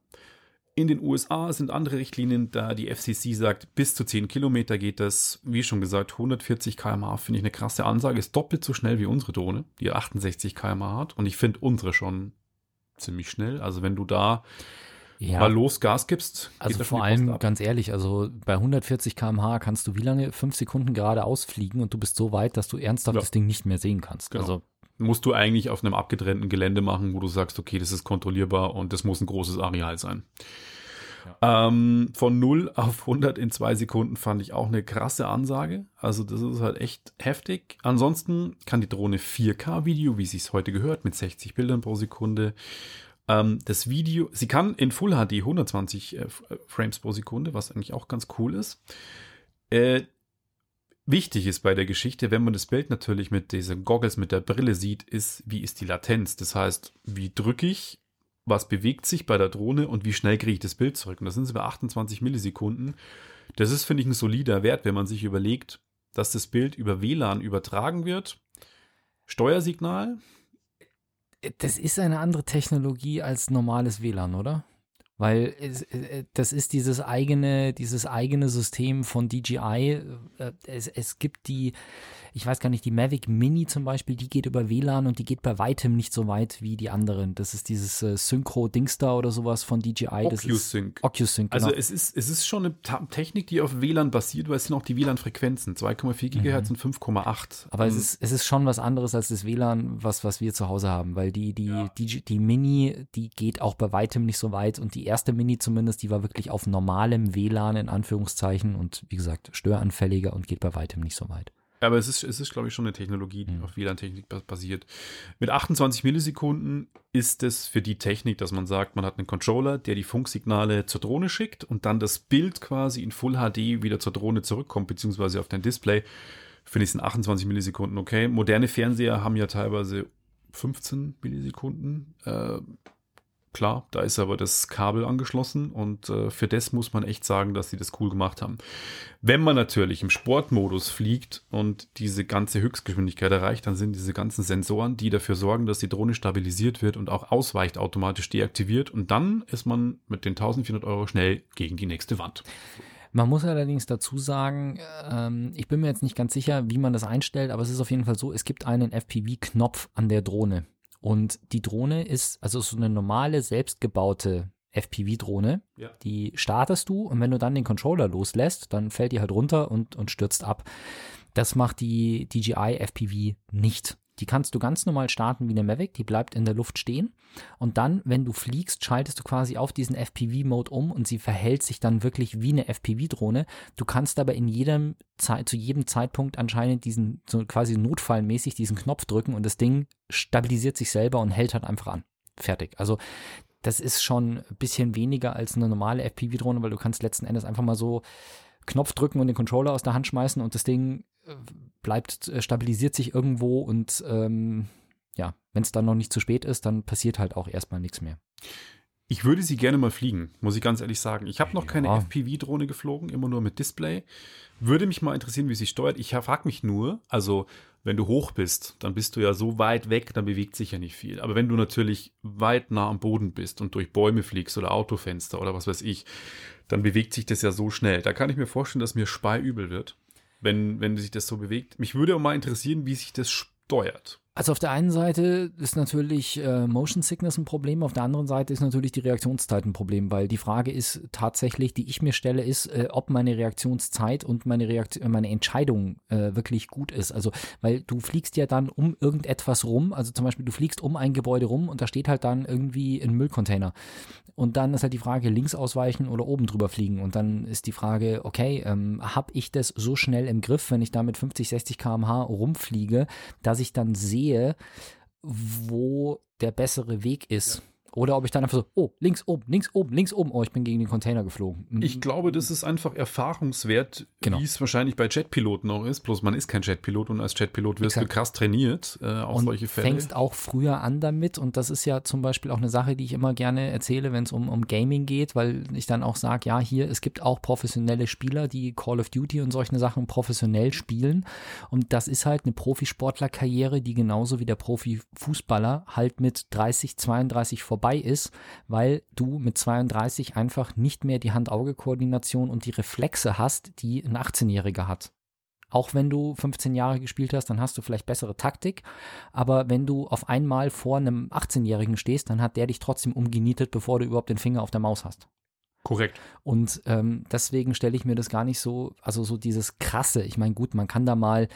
In den USA sind andere Richtlinien, da die FCC sagt, bis zu 10 Kilometer geht das. Wie schon gesagt, 140 km/h finde ich eine krasse Ansage. Ist doppelt so schnell wie unsere Drohne, die 68 km/h hat. Und ich finde unsere schon ziemlich schnell. Also wenn du da ja. mal los Gas gibst. Also vor allem, ganz ehrlich, also bei 140 km/h kannst du wie lange? Fünf Sekunden gerade ausfliegen und du bist so weit, dass du ernsthaft ja. das Ding nicht mehr sehen kannst. Genau. Also musst du eigentlich auf einem abgetrennten Gelände machen, wo du sagst, okay, das ist kontrollierbar und das muss ein großes Areal sein. Ja. Ähm, von 0 auf 100 in zwei Sekunden fand ich auch eine krasse Ansage. Also das ist halt echt heftig. Ansonsten kann die Drohne 4K-Video, wie sie es heute gehört, mit 60 Bildern pro Sekunde. Ähm, das Video, sie kann in Full HD 120 äh, Frames pro Sekunde, was eigentlich auch ganz cool ist. Äh, wichtig ist bei der Geschichte, wenn man das Bild natürlich mit diesen Goggles, mit der Brille sieht, ist, wie ist die Latenz? Das heißt, wie drücke ich, was bewegt sich bei der Drohne und wie schnell kriege ich das Bild zurück? Und das sind sie bei 28 Millisekunden. Das ist, finde ich, ein solider Wert, wenn man sich überlegt, dass das Bild über WLAN übertragen wird. Steuersignal. Das ist eine andere Technologie als normales WLAN, oder? Weil es, äh, das ist dieses eigene, dieses eigene System von DJI. Äh, es, es gibt die, ich weiß gar nicht, die Mavic Mini zum Beispiel, die geht über WLAN und die geht bei weitem nicht so weit wie die anderen. Das ist dieses äh, Synchro-Dings da oder sowas von DJI. OcuSync. OcuSync, genau. Also es ist, es ist schon eine Technik, die auf WLAN basiert, weil es sind auch die WLAN-Frequenzen. 2,4 GHz mhm. und 5,8. Aber es ähm, ist, es ist schon was anderes als das WLAN, was, was wir zu Hause haben, weil die, die, ja. die, die Mini, die geht auch bei weitem nicht so weit und die erste Mini zumindest, die war wirklich auf normalem WLAN in Anführungszeichen und wie gesagt, störanfälliger und geht bei weitem nicht so weit. Aber es ist, es ist, glaube ich, schon eine Technologie, die mhm. auf WLAN-Technik basiert. Mit 28 Millisekunden ist es für die Technik, dass man sagt, man hat einen Controller, der die Funksignale zur Drohne schickt und dann das Bild quasi in Full HD wieder zur Drohne zurückkommt, beziehungsweise auf dein Display. Finde ich es in 28 Millisekunden okay. Moderne Fernseher haben ja teilweise 15 Millisekunden. Äh, Klar, da ist aber das Kabel angeschlossen und äh, für das muss man echt sagen, dass sie das cool gemacht haben. Wenn man natürlich im Sportmodus fliegt und diese ganze Höchstgeschwindigkeit erreicht, dann sind diese ganzen Sensoren, die dafür sorgen, dass die Drohne stabilisiert wird und auch ausweicht, automatisch deaktiviert und dann ist man mit den 1400 Euro schnell gegen die nächste Wand. Man muss allerdings dazu sagen, ähm, ich bin mir jetzt nicht ganz sicher, wie man das einstellt, aber es ist auf jeden Fall so, es gibt einen FPV-Knopf an der Drohne. Und die Drohne ist, also so eine normale, selbstgebaute FPV-Drohne. Ja. Die startest du und wenn du dann den Controller loslässt, dann fällt die halt runter und, und stürzt ab. Das macht die DJI FPV nicht. Die kannst du ganz normal starten wie eine Mavic, die bleibt in der Luft stehen. Und dann, wenn du fliegst, schaltest du quasi auf diesen FPV-Mode um und sie verhält sich dann wirklich wie eine FPV-Drohne. Du kannst aber in jedem zu jedem Zeitpunkt anscheinend diesen, so quasi notfallmäßig diesen Knopf drücken und das Ding stabilisiert sich selber und hält halt einfach an. Fertig. Also das ist schon ein bisschen weniger als eine normale FPV-Drohne, weil du kannst letzten Endes einfach mal so Knopf drücken und den Controller aus der Hand schmeißen und das Ding äh, bleibt, äh, stabilisiert sich irgendwo und ähm, ja, wenn es dann noch nicht zu spät ist, dann passiert halt auch erstmal nichts mehr. Ich würde sie gerne mal fliegen, muss ich ganz ehrlich sagen. Ich habe noch keine Ja. FPV-Drohne geflogen, immer nur mit Display. Würde mich mal interessieren, wie sie steuert. Ich frage mich nur, also wenn du hoch bist, dann bist du ja so weit weg, dann bewegt sich ja nicht viel. Aber wenn du natürlich weit nah am Boden bist und durch Bäume fliegst oder Autofenster oder was weiß ich, dann bewegt sich das ja so schnell. Da kann ich mir vorstellen, dass mir speiübel wird, wenn, wenn sich das so bewegt. Mich würde auch mal interessieren, wie sich das steuert. Also auf der einen Seite ist natürlich äh, Motion Sickness ein Problem, auf der anderen Seite ist natürlich die Reaktionszeit ein Problem, weil die Frage ist tatsächlich, die ich mir stelle, ist, äh, ob meine Reaktionszeit und meine, Reaktion, meine Entscheidung äh, wirklich gut ist. Also, weil du fliegst ja dann um irgendetwas rum, also zum Beispiel du fliegst um ein Gebäude rum und da steht halt dann irgendwie ein Müllcontainer. Und dann ist halt die Frage, links ausweichen oder oben drüber fliegen. Und dann ist die Frage, okay, ähm, habe ich das so schnell im Griff, wenn ich da mit 50, 60 km/h rumfliege, dass ich dann sehe, wo der bessere Weg ist. Oder ob ich dann einfach so, oh, links oben, links oben, links oben, oh, ich bin gegen den Container geflogen. Ich glaube, das ist einfach Erfahrungswert, Genau. wie es wahrscheinlich bei Jetpiloten auch ist. Bloß man ist kein Jetpilot und als Jetpilot wirst Exakt. du krass trainiert äh, auf und solche Fälle. fängst auch früher an damit und das ist ja zum Beispiel auch eine Sache, die ich immer gerne erzähle, wenn es um, um Gaming geht, weil ich dann auch sage, ja, hier, es gibt auch professionelle Spieler, die Call of Duty und solche Sachen professionell spielen und das ist halt eine Profisportlerkarriere, die genauso wie der Profifußballer halt mit 30, 32 vorbei ist, weil du mit 32 einfach nicht mehr die Hand-Auge-Koordination und die Reflexe hast, die ein 18-Jähriger hat. Auch wenn du 15 Jahre gespielt hast, dann hast du vielleicht bessere Taktik. Aber wenn du auf einmal vor einem 18-Jährigen stehst, dann hat der dich trotzdem umgenietet, bevor du überhaupt den Finger auf der Maus hast. Korrekt. Und ähm, deswegen stelle ich mir das gar nicht so, also so dieses krasse. Ich meine, gut, man kann da mal.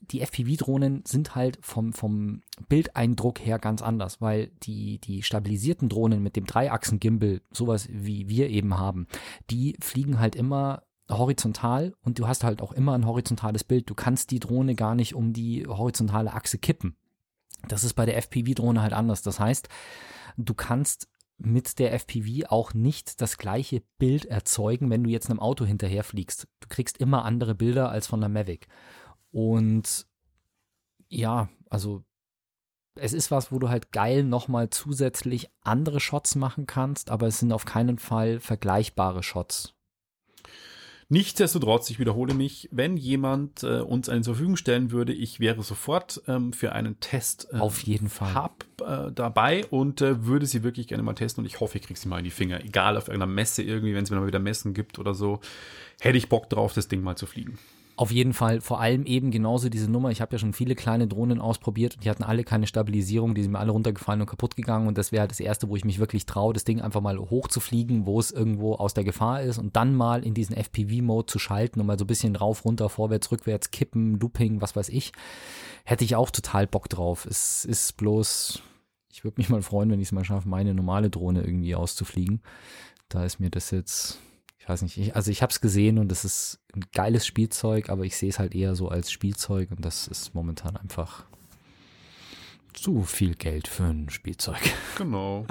Die FPV-Drohnen sind halt vom, vom Bildeindruck her ganz anders, weil die, die stabilisierten Drohnen mit dem Dreiachsen-Gimbal, sowas wie wir eben haben, die fliegen halt immer horizontal und du hast halt auch immer ein horizontales Bild. Du kannst die Drohne gar nicht um die horizontale Achse kippen. Das ist bei der FPV-Drohne halt anders. Das heißt, du kannst mit der FPV auch nicht das gleiche Bild erzeugen, wenn du jetzt einem Auto hinterher fliegst. Du kriegst immer andere Bilder als von der Mavic. Und ja, also es ist was, wo du halt geil nochmal zusätzlich andere Shots machen kannst, aber es sind auf keinen Fall vergleichbare Shots. Nichtsdestotrotz, ich wiederhole mich, wenn jemand äh, uns einen zur Verfügung stellen würde, ich wäre sofort ähm, für einen Test äh, Auf jeden Fall. hab, äh, dabei und äh, würde sie wirklich gerne mal testen und ich hoffe, ich kriege sie mal in die Finger. Egal, auf irgendeiner Messe irgendwie, wenn es mir mal wieder Messen gibt oder so, hätte ich Bock drauf, das Ding mal zu fliegen. Auf jeden Fall, vor allem eben genauso diese Nummer. Ich habe ja schon viele kleine Drohnen ausprobiert und die hatten alle keine Stabilisierung, die sind mir alle runtergefallen und kaputt gegangen. Und das wäre halt das erste, wo ich mich wirklich traue, das Ding einfach mal hochzufliegen, wo es irgendwo aus der Gefahr ist und dann mal in diesen FPV-Mode zu schalten und mal so ein bisschen rauf, runter, vorwärts, rückwärts, kippen, Looping, was weiß ich. Hätte ich auch total Bock drauf. Es ist bloß, ich würde mich mal freuen, wenn ich es mal schaffe, meine normale Drohne irgendwie auszufliegen. Da ist mir das jetzt ich weiß nicht, ich, also ich habe es gesehen und es ist ein geiles Spielzeug, aber ich sehe es halt eher so als Spielzeug und das ist momentan einfach zu viel Geld für ein Spielzeug. Genau.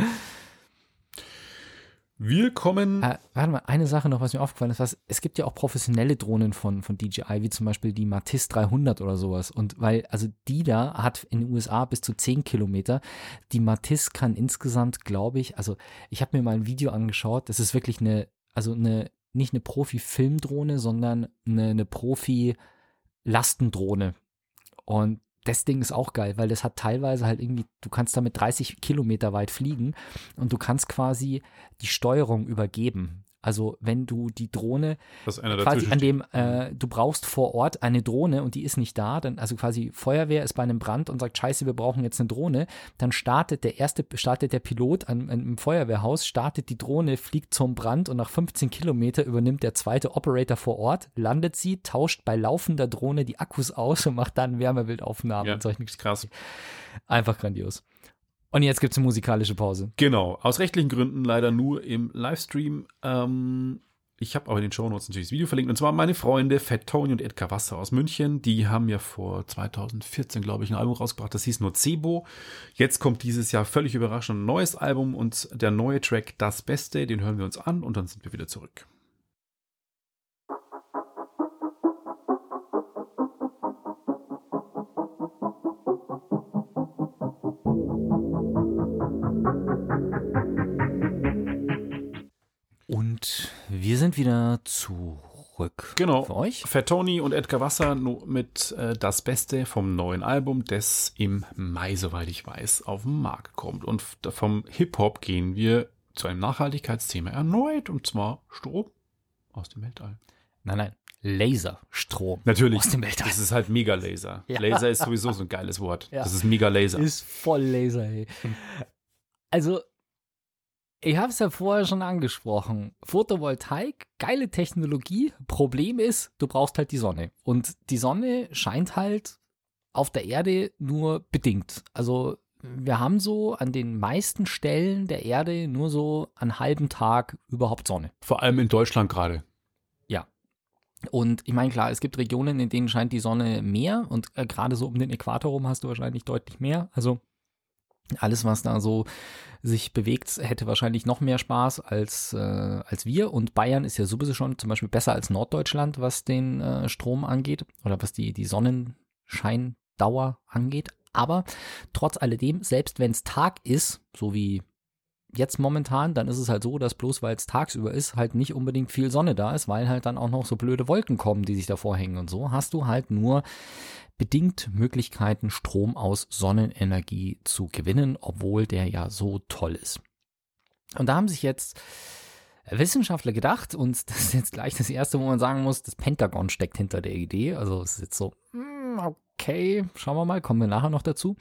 Wir kommen. Äh, warte mal, eine Sache noch, was mir aufgefallen ist, was, es gibt ja auch professionelle Drohnen von, von DJI, wie zum Beispiel die Matisse 300 oder sowas. Und weil, also die da hat in den USA bis zu 10 Kilometer. Die Matisse kann insgesamt, glaube ich, also ich habe mir mal ein Video angeschaut, das ist wirklich eine, also eine, nicht eine Profi-Filmdrohne, sondern eine, eine Profi-Lastendrohne. Und das Ding ist auch geil, weil das hat teilweise halt irgendwie, du kannst damit 30 Kilometer weit fliegen und du kannst quasi die Steuerung übergeben. Also wenn du die Drohne quasi an dem, äh, du brauchst vor Ort eine Drohne und die ist nicht da, dann also quasi Feuerwehr ist bei einem Brand und sagt, scheiße, wir brauchen jetzt eine Drohne, dann startet der erste, startet der Pilot an, an, im Feuerwehrhaus, startet die Drohne, fliegt zum Brand und nach 15 Kilometer übernimmt der zweite Operator vor Ort, landet sie, tauscht bei laufender Drohne die Akkus aus und macht dann Wärmebildaufnahmen Ja, und solche krass. Einfach grandios. Und jetzt gibt es eine musikalische Pause. Genau, aus rechtlichen Gründen leider nur im Livestream. Ähm, ich habe aber in den Shownotes natürlich das Video verlinkt. Und zwar meine Freunde Fat Tony und Edgar Wasser aus München. Die haben ja vor 2014, glaube ich, ein Album rausgebracht. Das hieß Nocebo. Jetzt kommt dieses Jahr völlig überraschend ein neues Album und der neue Track Das Beste. Den hören wir uns an und dann sind wir wieder zurück. Wir sind wieder zurück. Genau. Für euch. Fat Tony und Edgar Wasser mit äh, das Beste vom neuen Album, das im Mai, soweit ich weiß, auf den Markt kommt. Und vom Hip-Hop gehen wir zu einem Nachhaltigkeitsthema erneut, und zwar Strom aus dem Weltall. Nein, nein. Laserstrom. Natürlich. Aus dem Weltall. Das ist halt Mega-Laser. Ja. Laser ist sowieso so ein geiles Wort. Ja. Das ist Mega-Laser. Ist voll Laser, ey. Also, ich habe es ja vorher schon angesprochen. Photovoltaik, geile Technologie. Problem ist, du brauchst halt die Sonne. Und die Sonne scheint halt auf der Erde nur bedingt. Also, wir haben so an den meisten Stellen der Erde nur so einen halben Tag überhaupt Sonne. Vor allem in Deutschland gerade. Und ich meine, klar, es gibt Regionen, in denen scheint die Sonne mehr und äh, gerade so um den Äquator rum hast du wahrscheinlich deutlich mehr. Also alles, was da so sich bewegt, hätte wahrscheinlich noch mehr Spaß als, äh, als wir. Und Bayern ist ja sowieso schon zum Beispiel besser als Norddeutschland, was den äh, Strom angeht oder was die, die Sonnenscheindauer angeht. Aber trotz alledem, selbst wenn es Tag ist, so wie jetzt momentan, dann ist es halt so, dass bloß weil es tagsüber ist, halt nicht unbedingt viel Sonne da ist, weil halt dann auch noch so blöde Wolken kommen, die sich davor hängen und so, hast du halt nur bedingt Möglichkeiten, Strom aus Sonnenenergie zu gewinnen, obwohl der ja so toll ist. Und da haben sich jetzt Wissenschaftler gedacht, und das ist jetzt gleich das Erste, wo man sagen muss, das Pentagon steckt hinter der Idee. Also es ist jetzt so, hm, okay, schauen wir mal, kommen wir nachher noch dazu.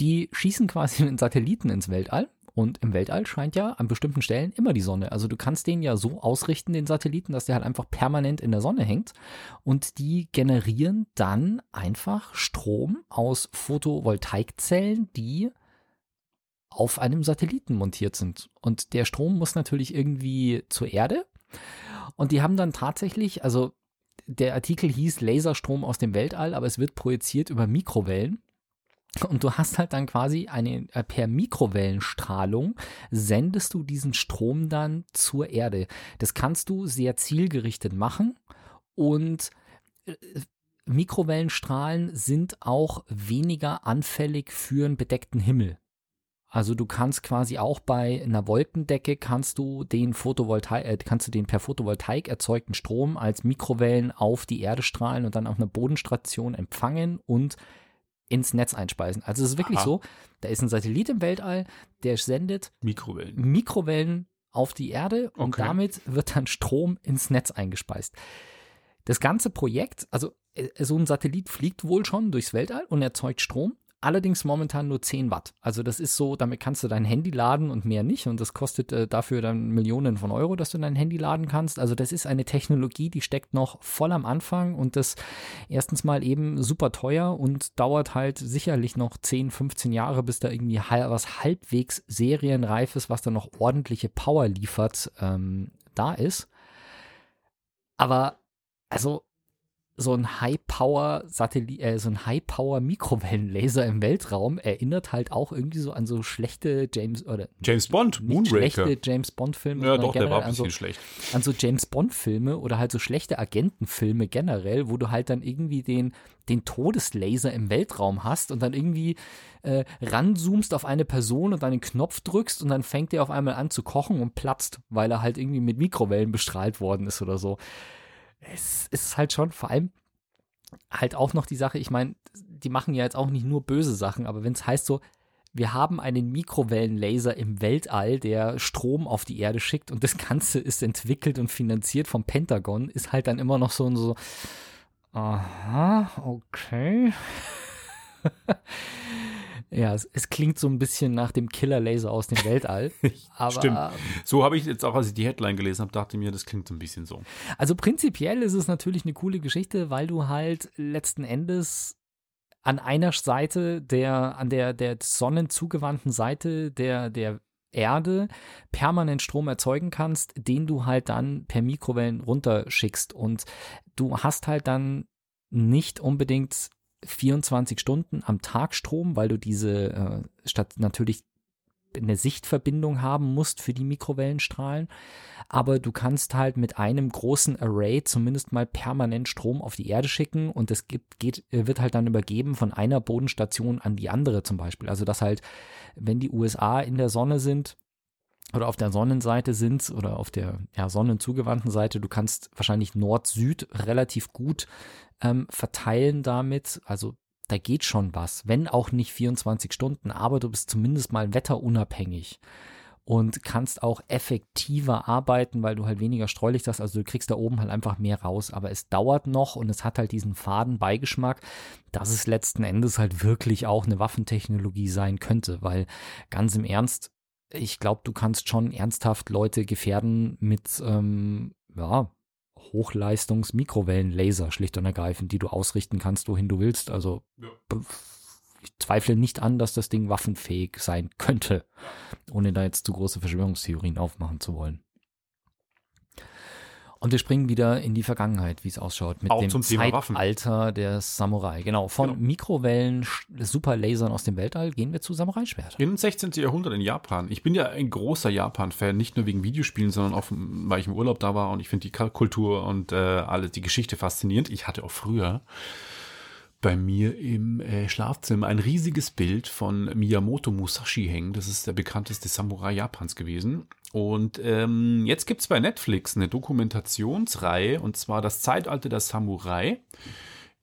Die schießen quasi einen Satelliten ins Weltall. Und im Weltall scheint ja an bestimmten Stellen immer die Sonne. Also du kannst den ja so ausrichten, den Satelliten, dass der halt einfach permanent in der Sonne hängt. Und die generieren dann einfach Strom aus Photovoltaikzellen, die auf einem Satelliten montiert sind. Und der Strom muss natürlich irgendwie zur Erde. Und die haben dann tatsächlich, also der Artikel hieß Laserstrom aus dem Weltall, aber es wird projiziert über Mikrowellen. Und du hast halt dann quasi eine, äh, per Mikrowellenstrahlung sendest du diesen Strom dann zur Erde. Das kannst du sehr zielgerichtet machen und äh, Mikrowellenstrahlen sind auch weniger anfällig für einen bedeckten Himmel. Also du kannst quasi auch bei einer Wolkendecke kannst du den Photovoltaik, äh, kannst du den per Photovoltaik erzeugten Strom als Mikrowellen auf die Erde strahlen und dann auf einer Bodenstation empfangen und ins Netz einspeisen. Also es ist wirklich Aha. so, da ist ein Satellit im Weltall, der sendet Mikrowellen. Mikrowellen auf die Erde und Okay. damit wird dann Strom ins Netz eingespeist. Das ganze Projekt, also äh, so ein Satellit fliegt wohl schon durchs Weltall und erzeugt Strom, allerdings momentan nur 10 Watt. Also das ist so, damit kannst du dein Handy laden und mehr nicht und das kostet äh, dafür dann Millionen von Euro, dass du dein Handy laden kannst. Also das ist eine Technologie, die steckt noch voll am Anfang und das erstens mal eben super teuer und dauert halt sicherlich noch 10, 15 Jahre, bis da irgendwie was halbwegs serienreifes, was dann noch ordentliche Power liefert, ähm, da ist. Aber also so ein High-Power-Satellit, äh, so ein High-Power-Mikrowellenlaser im Weltraum erinnert halt auch irgendwie so an so schlechte James oder James Bond, Moonraker. schlechte James Bond-Filme, Ja, doch, der war ein an so bisschen schlecht. an so James Bond-Filme oder halt so schlechte Agentenfilme generell, wo du halt dann irgendwie den, den Todeslaser im Weltraum hast und dann irgendwie äh, ranzoomst auf eine Person und dann den Knopf drückst und dann fängt der auf einmal an zu kochen und platzt, weil er halt irgendwie mit Mikrowellen bestrahlt worden ist oder so. Es ist halt schon vor allem halt auch noch die Sache, ich meine, die machen ja jetzt auch nicht nur böse Sachen, aber wenn es heißt so, wir haben einen Mikrowellenlaser im Weltall, der Strom auf die Erde schickt und das Ganze ist entwickelt und finanziert vom Pentagon, ist halt dann immer noch so und so, aha, okay. ja, es, es klingt so ein bisschen nach dem Killer-Laser aus dem Weltall. aber Stimmt. So habe ich jetzt auch, als ich die Headline gelesen habe, dachte mir, das klingt so ein bisschen so. Also prinzipiell ist es natürlich eine coole Geschichte, weil du halt letzten Endes an einer Seite der, an der, der Sonnen zugewandten Seite der, der Erde permanent Strom erzeugen kannst, den du halt dann per Mikrowellen runterschickst. Und du hast halt dann nicht unbedingt 24 Stunden am Tag Strom, weil du diese äh, statt natürlich eine Sichtverbindung haben musst für die Mikrowellenstrahlen. Aber du kannst halt mit einem großen Array zumindest mal permanent Strom auf die Erde schicken und es gibt, geht, äh, wird halt dann übergeben von einer Bodenstation an die andere zum Beispiel. Also dass halt, wenn die USA in der Sonne sind, oder auf der Sonnenseite sind oder auf der ja, sonnenzugewandten Seite. Du kannst wahrscheinlich Nord-Süd relativ gut ähm, verteilen damit. Also da geht schon was, wenn auch nicht 24 Stunden, aber du bist zumindest mal wetterunabhängig und kannst auch effektiver arbeiten, weil du halt weniger Streulicht hast. Also du kriegst da oben halt einfach mehr raus. Aber es dauert noch und es hat halt diesen faden Beigeschmack, dass es letzten Endes halt wirklich auch eine Waffentechnologie sein könnte. Weil ganz im Ernst, ich glaube, du kannst schon ernsthaft Leute gefährden mit, ähm, ja, Hochleistungs-Mikrowellenlaser schlicht und ergreifend, die du ausrichten kannst, wohin du willst. Also ja. ich zweifle nicht an, dass das Ding waffenfähig sein könnte, ohne da jetzt zu große Verschwörungstheorien aufmachen zu wollen. Und wir springen wieder in die Vergangenheit, wie es ausschaut, mit Auch dem zum Thema Zeitalter der Samurai. Genau, von Genau. Mikrowellen, Superlasern aus dem Weltall gehen wir zu Samurai-Schwert. Im 16. Jahrhundert in Japan. Ich bin ja ein großer Japan-Fan, nicht nur wegen Videospielen, sondern auch, weil ich im Urlaub da war und ich finde die Kultur und äh, alle die Geschichte faszinierend. Ich hatte auch früher bei mir im äh, Schlafzimmer ein riesiges Bild von Miyamoto Musashi hängen. Das ist der bekannteste Samurai Japans gewesen. Und ähm, jetzt gibt's bei Netflix eine Dokumentationsreihe, und zwar das Zeitalter der Samurai,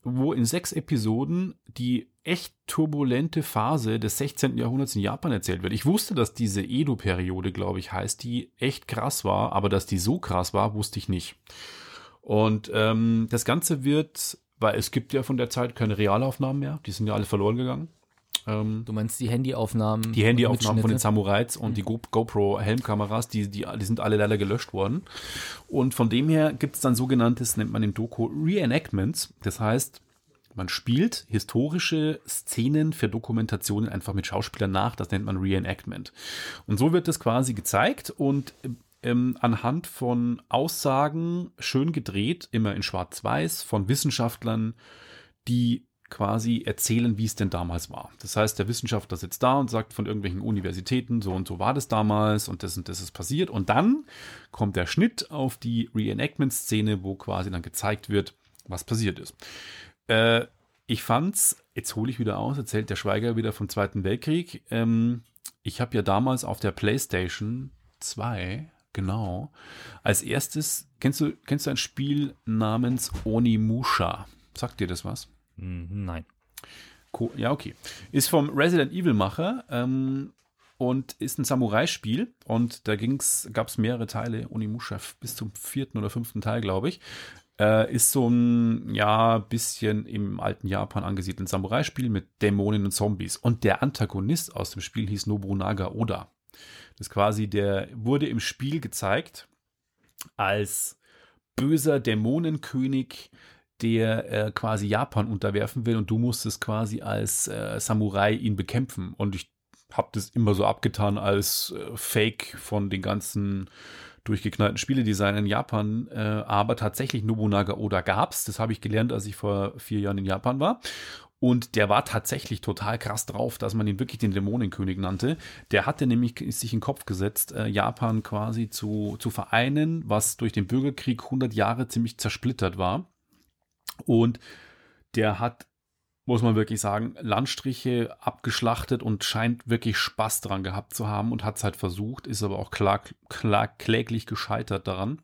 wo in sechs Episoden die echt turbulente Phase des 16. Jahrhunderts in Japan erzählt wird. Ich wusste, dass diese Edo-Periode, glaube ich, heißt, die echt krass war, aber dass die so krass war, wusste ich nicht. Und ähm, das Ganze wird, weil es gibt ja von der Zeit keine Realaufnahmen mehr, die sind ja alle verloren gegangen. Ähm, Du meinst die Handyaufnahmen? die Handyaufnahmen von den? Samurais und die Go GoPro-Helmkameras, die, die, die sind alle leider gelöscht worden. Und von dem her gibt es dann sogenanntes, nennt man im Doku, Reenactments. Das heißt, man spielt historische Szenen für Dokumentationen einfach mit Schauspielern nach. Das nennt man Reenactment. Und so wird das quasi gezeigt und ähm, anhand von Aussagen schön gedreht, immer in Schwarz-Weiß, von Wissenschaftlern, die quasi erzählen, wie es denn damals war. Das heißt, der Wissenschaftler sitzt da und sagt von irgendwelchen Universitäten, so und so war das damals und das und das ist passiert. Und dann kommt der Schnitt auf die Reenactment-Szene, wo quasi dann gezeigt wird, was passiert ist. Äh, ich fand's, jetzt hole ich wieder aus, erzählt der Schweiger wieder vom Zweiten Weltkrieg. Ähm, ich habe ja damals auf der PlayStation 2, genau, als erstes, kennst du, kennst du ein Spiel namens Onimusha? Sagt dir das was? Mhm, Nein. Co ja, okay. Ist vom Resident Evil Macher ähm, und ist ein Samurai-Spiel. Und da gab es mehrere Teile, Onimusha bis zum vierten oder fünften Teil, glaube ich. Äh, ist so ein, ja, bisschen im alten Japan angesiedeltes Samurai-Spiel mit Dämonen und Zombies. Und der Antagonist aus dem Spiel hieß Nobunaga Oda. Das quasi, der wurde im Spiel gezeigt als böser Dämonenkönig, der äh, quasi Japan unterwerfen will und du musstest quasi als äh, Samurai ihn bekämpfen. Und ich habe das immer so abgetan als äh, Fake von den ganzen durchgeknallten Spieledesignern in Japan. Äh, aber tatsächlich Nobunaga Oda gab's. Das habe ich gelernt, als ich vor vier Jahren in Japan war. Und der war tatsächlich total krass drauf, dass man ihn wirklich den Dämonenkönig nannte. Der hatte nämlich sich in den Kopf gesetzt, äh, Japan quasi zu, zu vereinen, was durch den Bürgerkrieg 100 Jahre ziemlich zersplittert war. Und der hat, muss man wirklich sagen, Landstriche abgeschlachtet und scheint wirklich Spaß dran gehabt zu haben und hat es halt versucht, ist aber auch klar, klar, kläglich gescheitert daran.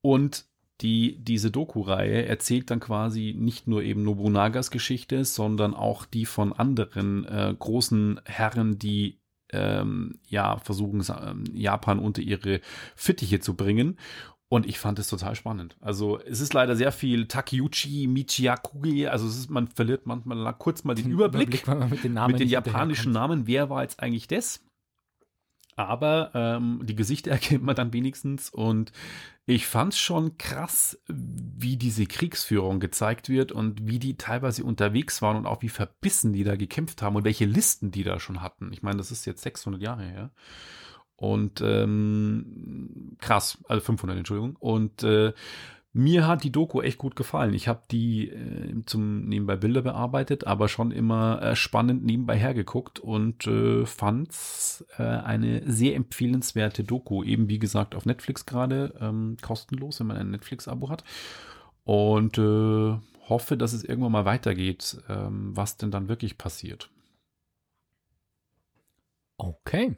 Und die, diese Doku-Reihe erzählt dann quasi nicht nur eben Nobunagas Geschichte, sondern auch die von anderen äh, großen Herren, die ähm, ja versuchen, ähm, Japan unter ihre Fittiche zu bringen. Und ich fand es total spannend. Also es ist leider sehr viel Takeuchi Michiakugi. Also es ist, man verliert manchmal kurz mal den Überblick, weil man mit den mit den japanischen. Namen. Wer war jetzt eigentlich das? Aber ähm, die Gesichter erkennt man dann wenigstens. Und ich fand es schon krass, wie diese Kriegsführung gezeigt wird und wie die teilweise unterwegs waren und auch wie verbissen die da gekämpft haben und welche Listen die da schon hatten. Ich meine, das ist jetzt 600 Jahre her. Und ähm, krass, also 500, Entschuldigung. Und äh, mir hat die Doku echt gut gefallen. Ich habe die äh, zum nebenbei Bilder bearbeitet, aber schon immer äh, spannend nebenbei hergeguckt und äh, fand's äh, eine sehr empfehlenswerte Doku. Eben wie gesagt auf Netflix gerade ähm, kostenlos, wenn man ein Netflix-Abo hat. Und äh, hoffe, dass es irgendwann mal weitergeht, ähm, was denn dann wirklich passiert. Okay.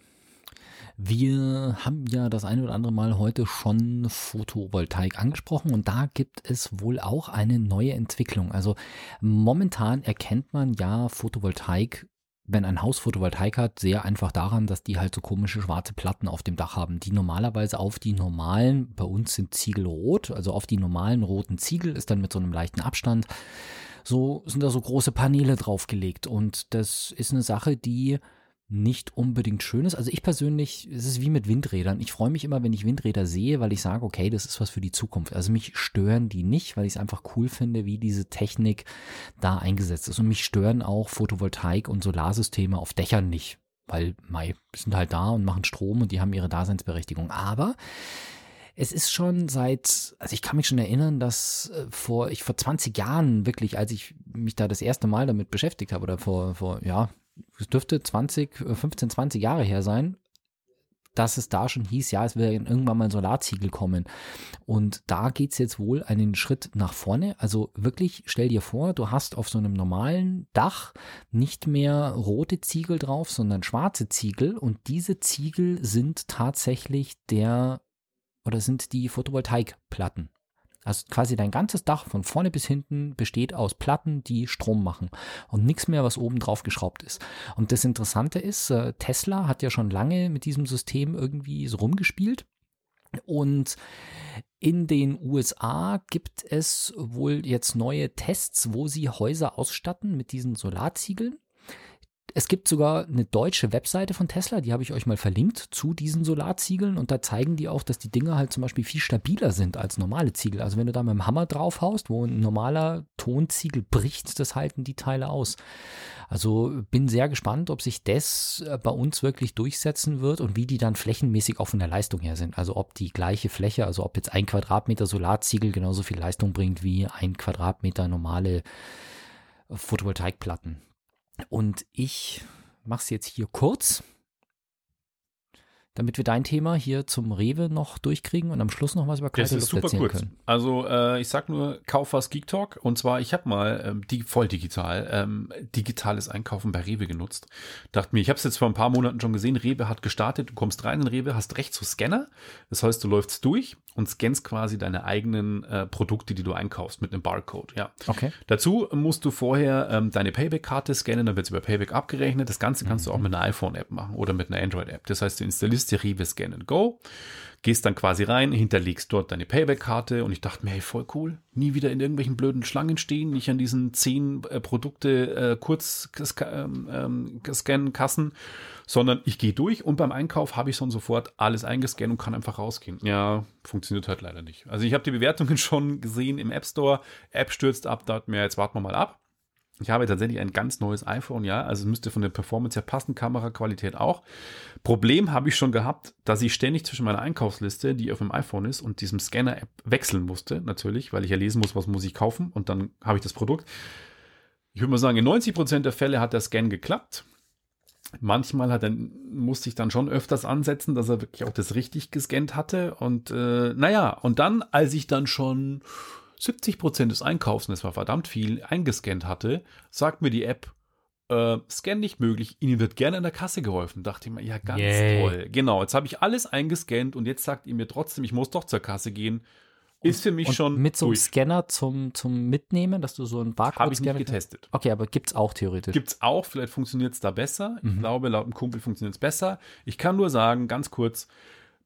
Wir haben ja das eine oder andere Mal heute schon Photovoltaik angesprochen und da gibt es wohl auch eine neue Entwicklung. Also momentan erkennt man ja Photovoltaik wenn ein Haus Photovoltaik hat, sehr einfach daran, dass die halt so komische schwarze Platten auf dem Dach haben, die normalerweise auf die normalen, bei uns sind Ziegel rot, also auf die normalen roten Ziegel ist dann mit so einem leichten Abstand, so sind da so große Paneele draufgelegt und das ist eine Sache, die nicht unbedingt schön ist. Also ich persönlich, es ist wie mit Windrädern. Ich freue mich immer, wenn ich Windräder sehe, weil ich sage, okay, das ist was für die Zukunft. Also mich stören die nicht, weil ich es einfach cool finde, wie diese Technik da eingesetzt ist. Und mich stören auch Photovoltaik und Solarsysteme auf Dächern nicht, weil mei, sind halt da und machen Strom und die haben ihre Daseinsberechtigung. Aber es ist schon seit, also ich kann mich schon erinnern, dass äh, vor, ich vor 20 Jahren wirklich, als ich mich da das erste Mal damit beschäftigt habe oder vor, vor, ja, es dürfte 20, 15, 20 Jahre her sein, dass es da schon hieß, ja, es wird irgendwann mal ein Solarziegel kommen. Und da geht es jetzt wohl einen Schritt nach vorne. Also wirklich, stell dir vor, du hast auf so einem normalen Dach nicht mehr rote Ziegel drauf, sondern schwarze Ziegel. Und diese Ziegel sind tatsächlich der oder sind die Photovoltaikplatten. Also quasi dein ganzes Dach von vorne bis hinten besteht aus Platten, die Strom machen und nichts mehr, was oben drauf geschraubt ist. Und das Interessante ist, äh, Tesla hat ja schon lange mit diesem System irgendwie so rumgespielt. Und in den USA gibt es wohl jetzt neue Tests, wo sie Häuser ausstatten mit diesen Solarziegeln es gibt sogar eine deutsche Webseite von Tesla, die habe ich euch mal verlinkt zu diesen Solarziegeln und da zeigen die auch, dass die Dinger halt zum Beispiel viel stabiler sind als normale Ziegel. Also wenn du da mit dem Hammer drauf haust, wo ein normaler Tonziegel bricht, das halten die Teile aus. Also bin sehr gespannt, ob sich das äh, bei uns wirklich durchsetzen wird und wie die dann flächenmäßig auch von der Leistung her sind. Also ob die gleiche Fläche, also ob jetzt ein Quadratmeter Solarziegel genauso viel Leistung bringt wie ein Quadratmeter normale Photovoltaikplatten. Und ich mache es jetzt hier kurz, damit wir dein Thema hier zum Rewe noch durchkriegen und am Schluss noch was über kalte Das ist super kurz. Können. Also äh, ich sag nur, kauf was Geek Talk und zwar, ich habe mal ähm, die, voll digital, ähm, digitales Einkaufen bei Rewe genutzt. Dachte mir, ich habe es jetzt vor ein paar Monaten schon gesehen, Rewe hat gestartet, du kommst rein in Rewe, hast rechts so Scanner, das heißt, du läufst durch und scannst quasi deine eigenen äh, Produkte, die du einkaufst mit einem Barcode. Ja. Okay. Dazu musst du vorher ähm, deine Payback-Karte scannen, dann wird es über Payback abgerechnet. Das Ganze kannst mhm. du auch mit einer iPhone-App machen oder mit einer Android-App. Das heißt, du installierst die Rewe Scan and Go, gehst dann quasi rein, hinterlegst dort deine Payback-Karte und ich dachte mir, hey, voll cool, nie wieder in irgendwelchen blöden Schlangen stehen, nicht an diesen zehn äh, Produkte äh, kurz ähm, ähm, scannen Kassen, sondern ich gehe durch und beim Einkauf habe ich schon sofort alles eingescannt und kann einfach rausgehen. Ja, funktioniert halt leider nicht. Also ich habe die Bewertungen schon gesehen im App Store, App stürzt ab, da hat mir jetzt warten wir mal ab. Ich habe tatsächlich ein ganz neues iPhone, ja, also es müsste von der Performance her passen, Kameraqualität auch. Problem habe ich schon gehabt, dass ich ständig zwischen meiner Einkaufsliste, die auf dem iPhone ist, und diesem Scanner-App wechseln musste, natürlich, weil ich ja lesen muss, was muss ich kaufen und dann habe ich das Produkt. Ich würde mal sagen, in 90 Prozent der Fälle hat der Scan geklappt. Manchmal hat er, musste ich dann schon öfters ansetzen, dass er wirklich auch das richtig gescannt hatte. Und äh, naja, und dann, als ich dann schon 70 Prozent des Einkaufs, und das war verdammt viel, eingescannt hatte, sagt mir die App, äh, Scan nicht möglich, Ihnen wird gerne an der Kasse geholfen. Dachte ich mir, ja, ganz Yay. toll. Genau, jetzt habe ich alles eingescannt und jetzt sagt ihr mir trotzdem, ich muss doch zur Kasse gehen. Ist für mich schon. Mit so einem durch. Scanner zum, zum Mitnehmen, dass du so einen Barcode Habe ich nicht getestet. Okay, aber gibt es auch theoretisch. Gibt es auch, vielleicht funktioniert es da besser. Mhm. Ich glaube, laut dem Kumpel funktioniert es besser. Ich kann nur sagen, ganz kurz,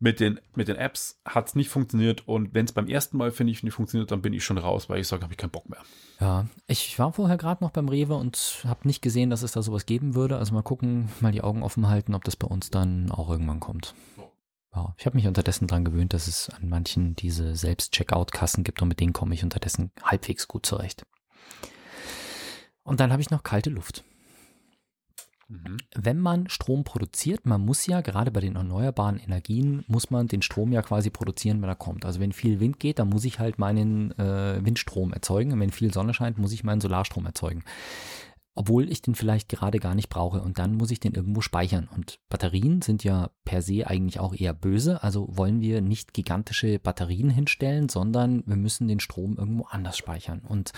mit den, mit den Apps hat es nicht funktioniert und wenn es beim ersten Mal, finde ich, nicht funktioniert, dann bin ich schon raus, weil ich sage, habe ich keinen Bock mehr. Ja, ich war vorher gerade noch beim Rewe und habe nicht gesehen, dass es da sowas geben würde. Also mal gucken, mal die Augen offen halten, ob das bei uns dann auch irgendwann kommt. Ja, ich habe mich unterdessen daran gewöhnt, dass es an manchen diese Selbst-Checkout-Kassen gibt und mit denen komme ich unterdessen halbwegs gut zurecht. Und dann habe ich noch kalte Luft. Mhm. Wenn man Strom produziert, man muss ja gerade bei den erneuerbaren Energien, muss man den Strom ja quasi produzieren, wenn er kommt. Also wenn viel Wind geht, dann muss ich halt meinen äh, Windstrom erzeugen. Und wenn viel Sonne scheint, muss ich meinen Solarstrom erzeugen obwohl ich den vielleicht gerade gar nicht brauche. Und dann muss ich den irgendwo speichern. Und Batterien sind ja per se eigentlich auch eher böse. Also wollen wir nicht gigantische Batterien hinstellen, sondern wir müssen den Strom irgendwo anders speichern. Und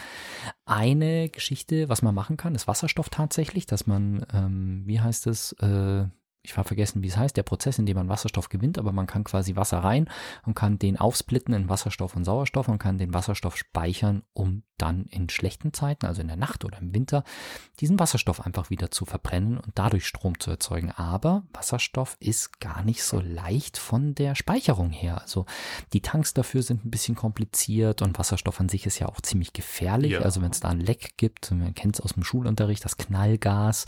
eine Geschichte, was man machen kann, ist Wasserstoff tatsächlich, dass man, ähm, wie heißt es, äh, ich habe vergessen, wie es heißt, der Prozess, in dem man Wasserstoff gewinnt, aber man kann quasi Wasser rein und kann den aufsplitten in Wasserstoff und Sauerstoff und kann den Wasserstoff speichern, um dann in schlechten Zeiten, also in der Nacht oder im Winter, diesen Wasserstoff einfach wieder zu verbrennen und dadurch Strom zu erzeugen. Aber Wasserstoff ist gar nicht so leicht von der Speicherung her. Also die Tanks dafür sind ein bisschen kompliziert und Wasserstoff an sich ist ja auch ziemlich gefährlich. Ja. Also wenn es da ein Leck gibt, man kennt es aus dem Schulunterricht, das Knallgas,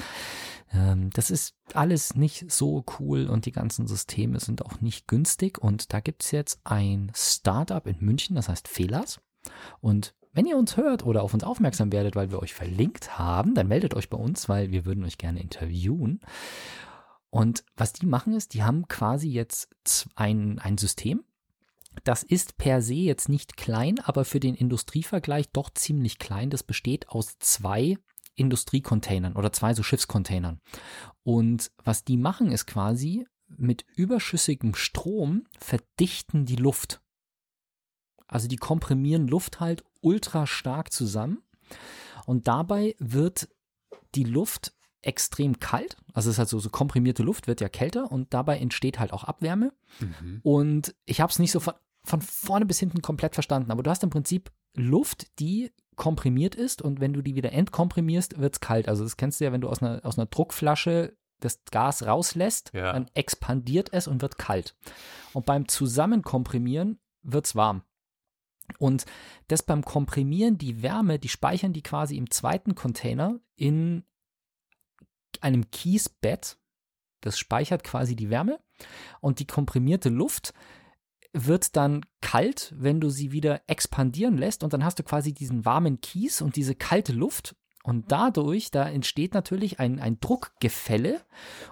ähm, das ist alles nicht so cool und die ganzen Systeme sind auch nicht günstig. Und da gibt es jetzt ein Startup in München, das heißt Fehlers. Und wenn ihr uns hört oder auf uns aufmerksam werdet, weil wir euch verlinkt haben, dann meldet euch bei uns, weil wir würden euch gerne interviewen. Und was die machen ist, die haben quasi jetzt ein, ein System. Das ist per se jetzt nicht klein, aber für den Industrievergleich doch ziemlich klein. Das besteht aus zwei Industriecontainern oder zwei so Schiffscontainern. Und was die machen, ist quasi mit überschüssigem Strom verdichten die Luft. Also die komprimieren Luft halt ultra stark zusammen. Und dabei wird die Luft extrem kalt. Also es ist halt so, so komprimierte Luft wird ja kälter und dabei entsteht halt auch Abwärme. Mhm. Und ich habe es nicht so von, von vorne bis hinten komplett verstanden, aber du hast im Prinzip Luft, die komprimiert ist und wenn du die wieder entkomprimierst, wird es kalt. Also das kennst du ja, wenn du aus einer, aus einer Druckflasche das Gas rauslässt, ja. dann expandiert es und wird kalt. Und beim Zusammenkomprimieren wird es warm. Und das beim Komprimieren, die Wärme, die speichern die quasi im zweiten Container in einem Kiesbett. Das speichert quasi die Wärme und die komprimierte Luft wird dann kalt, wenn du sie wieder expandieren lässt und dann hast du quasi diesen warmen Kies und diese kalte Luft. Und dadurch, da entsteht natürlich ein, ein Druckgefälle.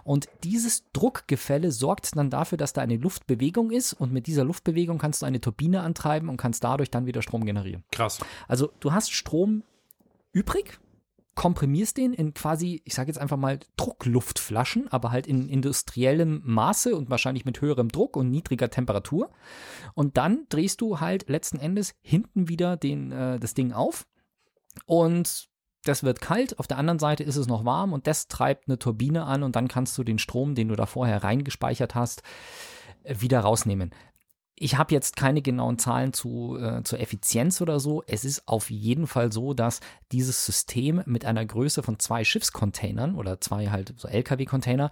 Und dieses Druckgefälle sorgt dann dafür, dass da eine Luftbewegung ist. Und mit dieser Luftbewegung kannst du eine Turbine antreiben und kannst dadurch dann wieder Strom generieren. Krass. Also du hast Strom übrig komprimierst den in quasi, ich sage jetzt einfach mal Druckluftflaschen, aber halt in industriellem Maße und wahrscheinlich mit höherem Druck und niedriger Temperatur. Und dann drehst du halt letzten Endes hinten wieder den, äh, das Ding auf und das wird kalt, auf der anderen Seite ist es noch warm und das treibt eine Turbine an und dann kannst du den Strom, den du da vorher reingespeichert hast, äh, wieder rausnehmen. Ich habe jetzt keine genauen Zahlen zu, äh, zur Effizienz oder so. Es ist auf jeden Fall so, dass dieses System mit einer Größe von zwei Schiffscontainern oder zwei halt so LKW-Container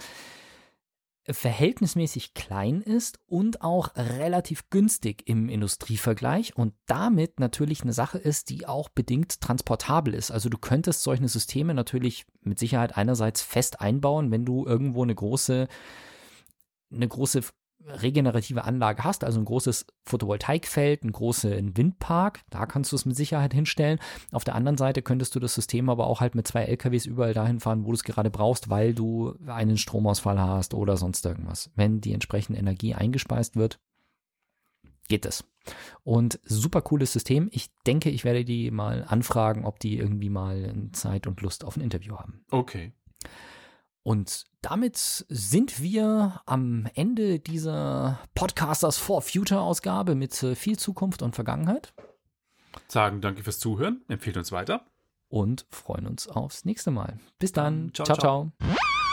verhältnismäßig klein ist und auch relativ günstig im Industrievergleich und damit natürlich eine Sache ist, die auch bedingt transportabel ist. Also du könntest solche Systeme natürlich mit Sicherheit einerseits fest einbauen, wenn du irgendwo eine große eine große regenerative Anlage hast, also ein großes Photovoltaikfeld, einen großen Windpark, da kannst du es mit Sicherheit hinstellen. Auf der anderen Seite könntest du das System aber auch halt mit zwei LKWs überall dahin fahren, wo du es gerade brauchst, weil du einen Stromausfall hast oder sonst irgendwas. Wenn die entsprechende Energie eingespeist wird, geht es. Und super cooles System. Ich denke, ich werde die mal anfragen, ob die irgendwie mal Zeit und Lust auf ein Interview haben. Okay. Und damit sind wir am Ende dieser Podcasters for Future Ausgabe mit äh, viel Zukunft und Vergangenheit. Sagen danke fürs Zuhören, empfehlt uns weiter. Und freuen uns aufs nächste Mal. Bis dann. ciao. ciao. ciao. ciao.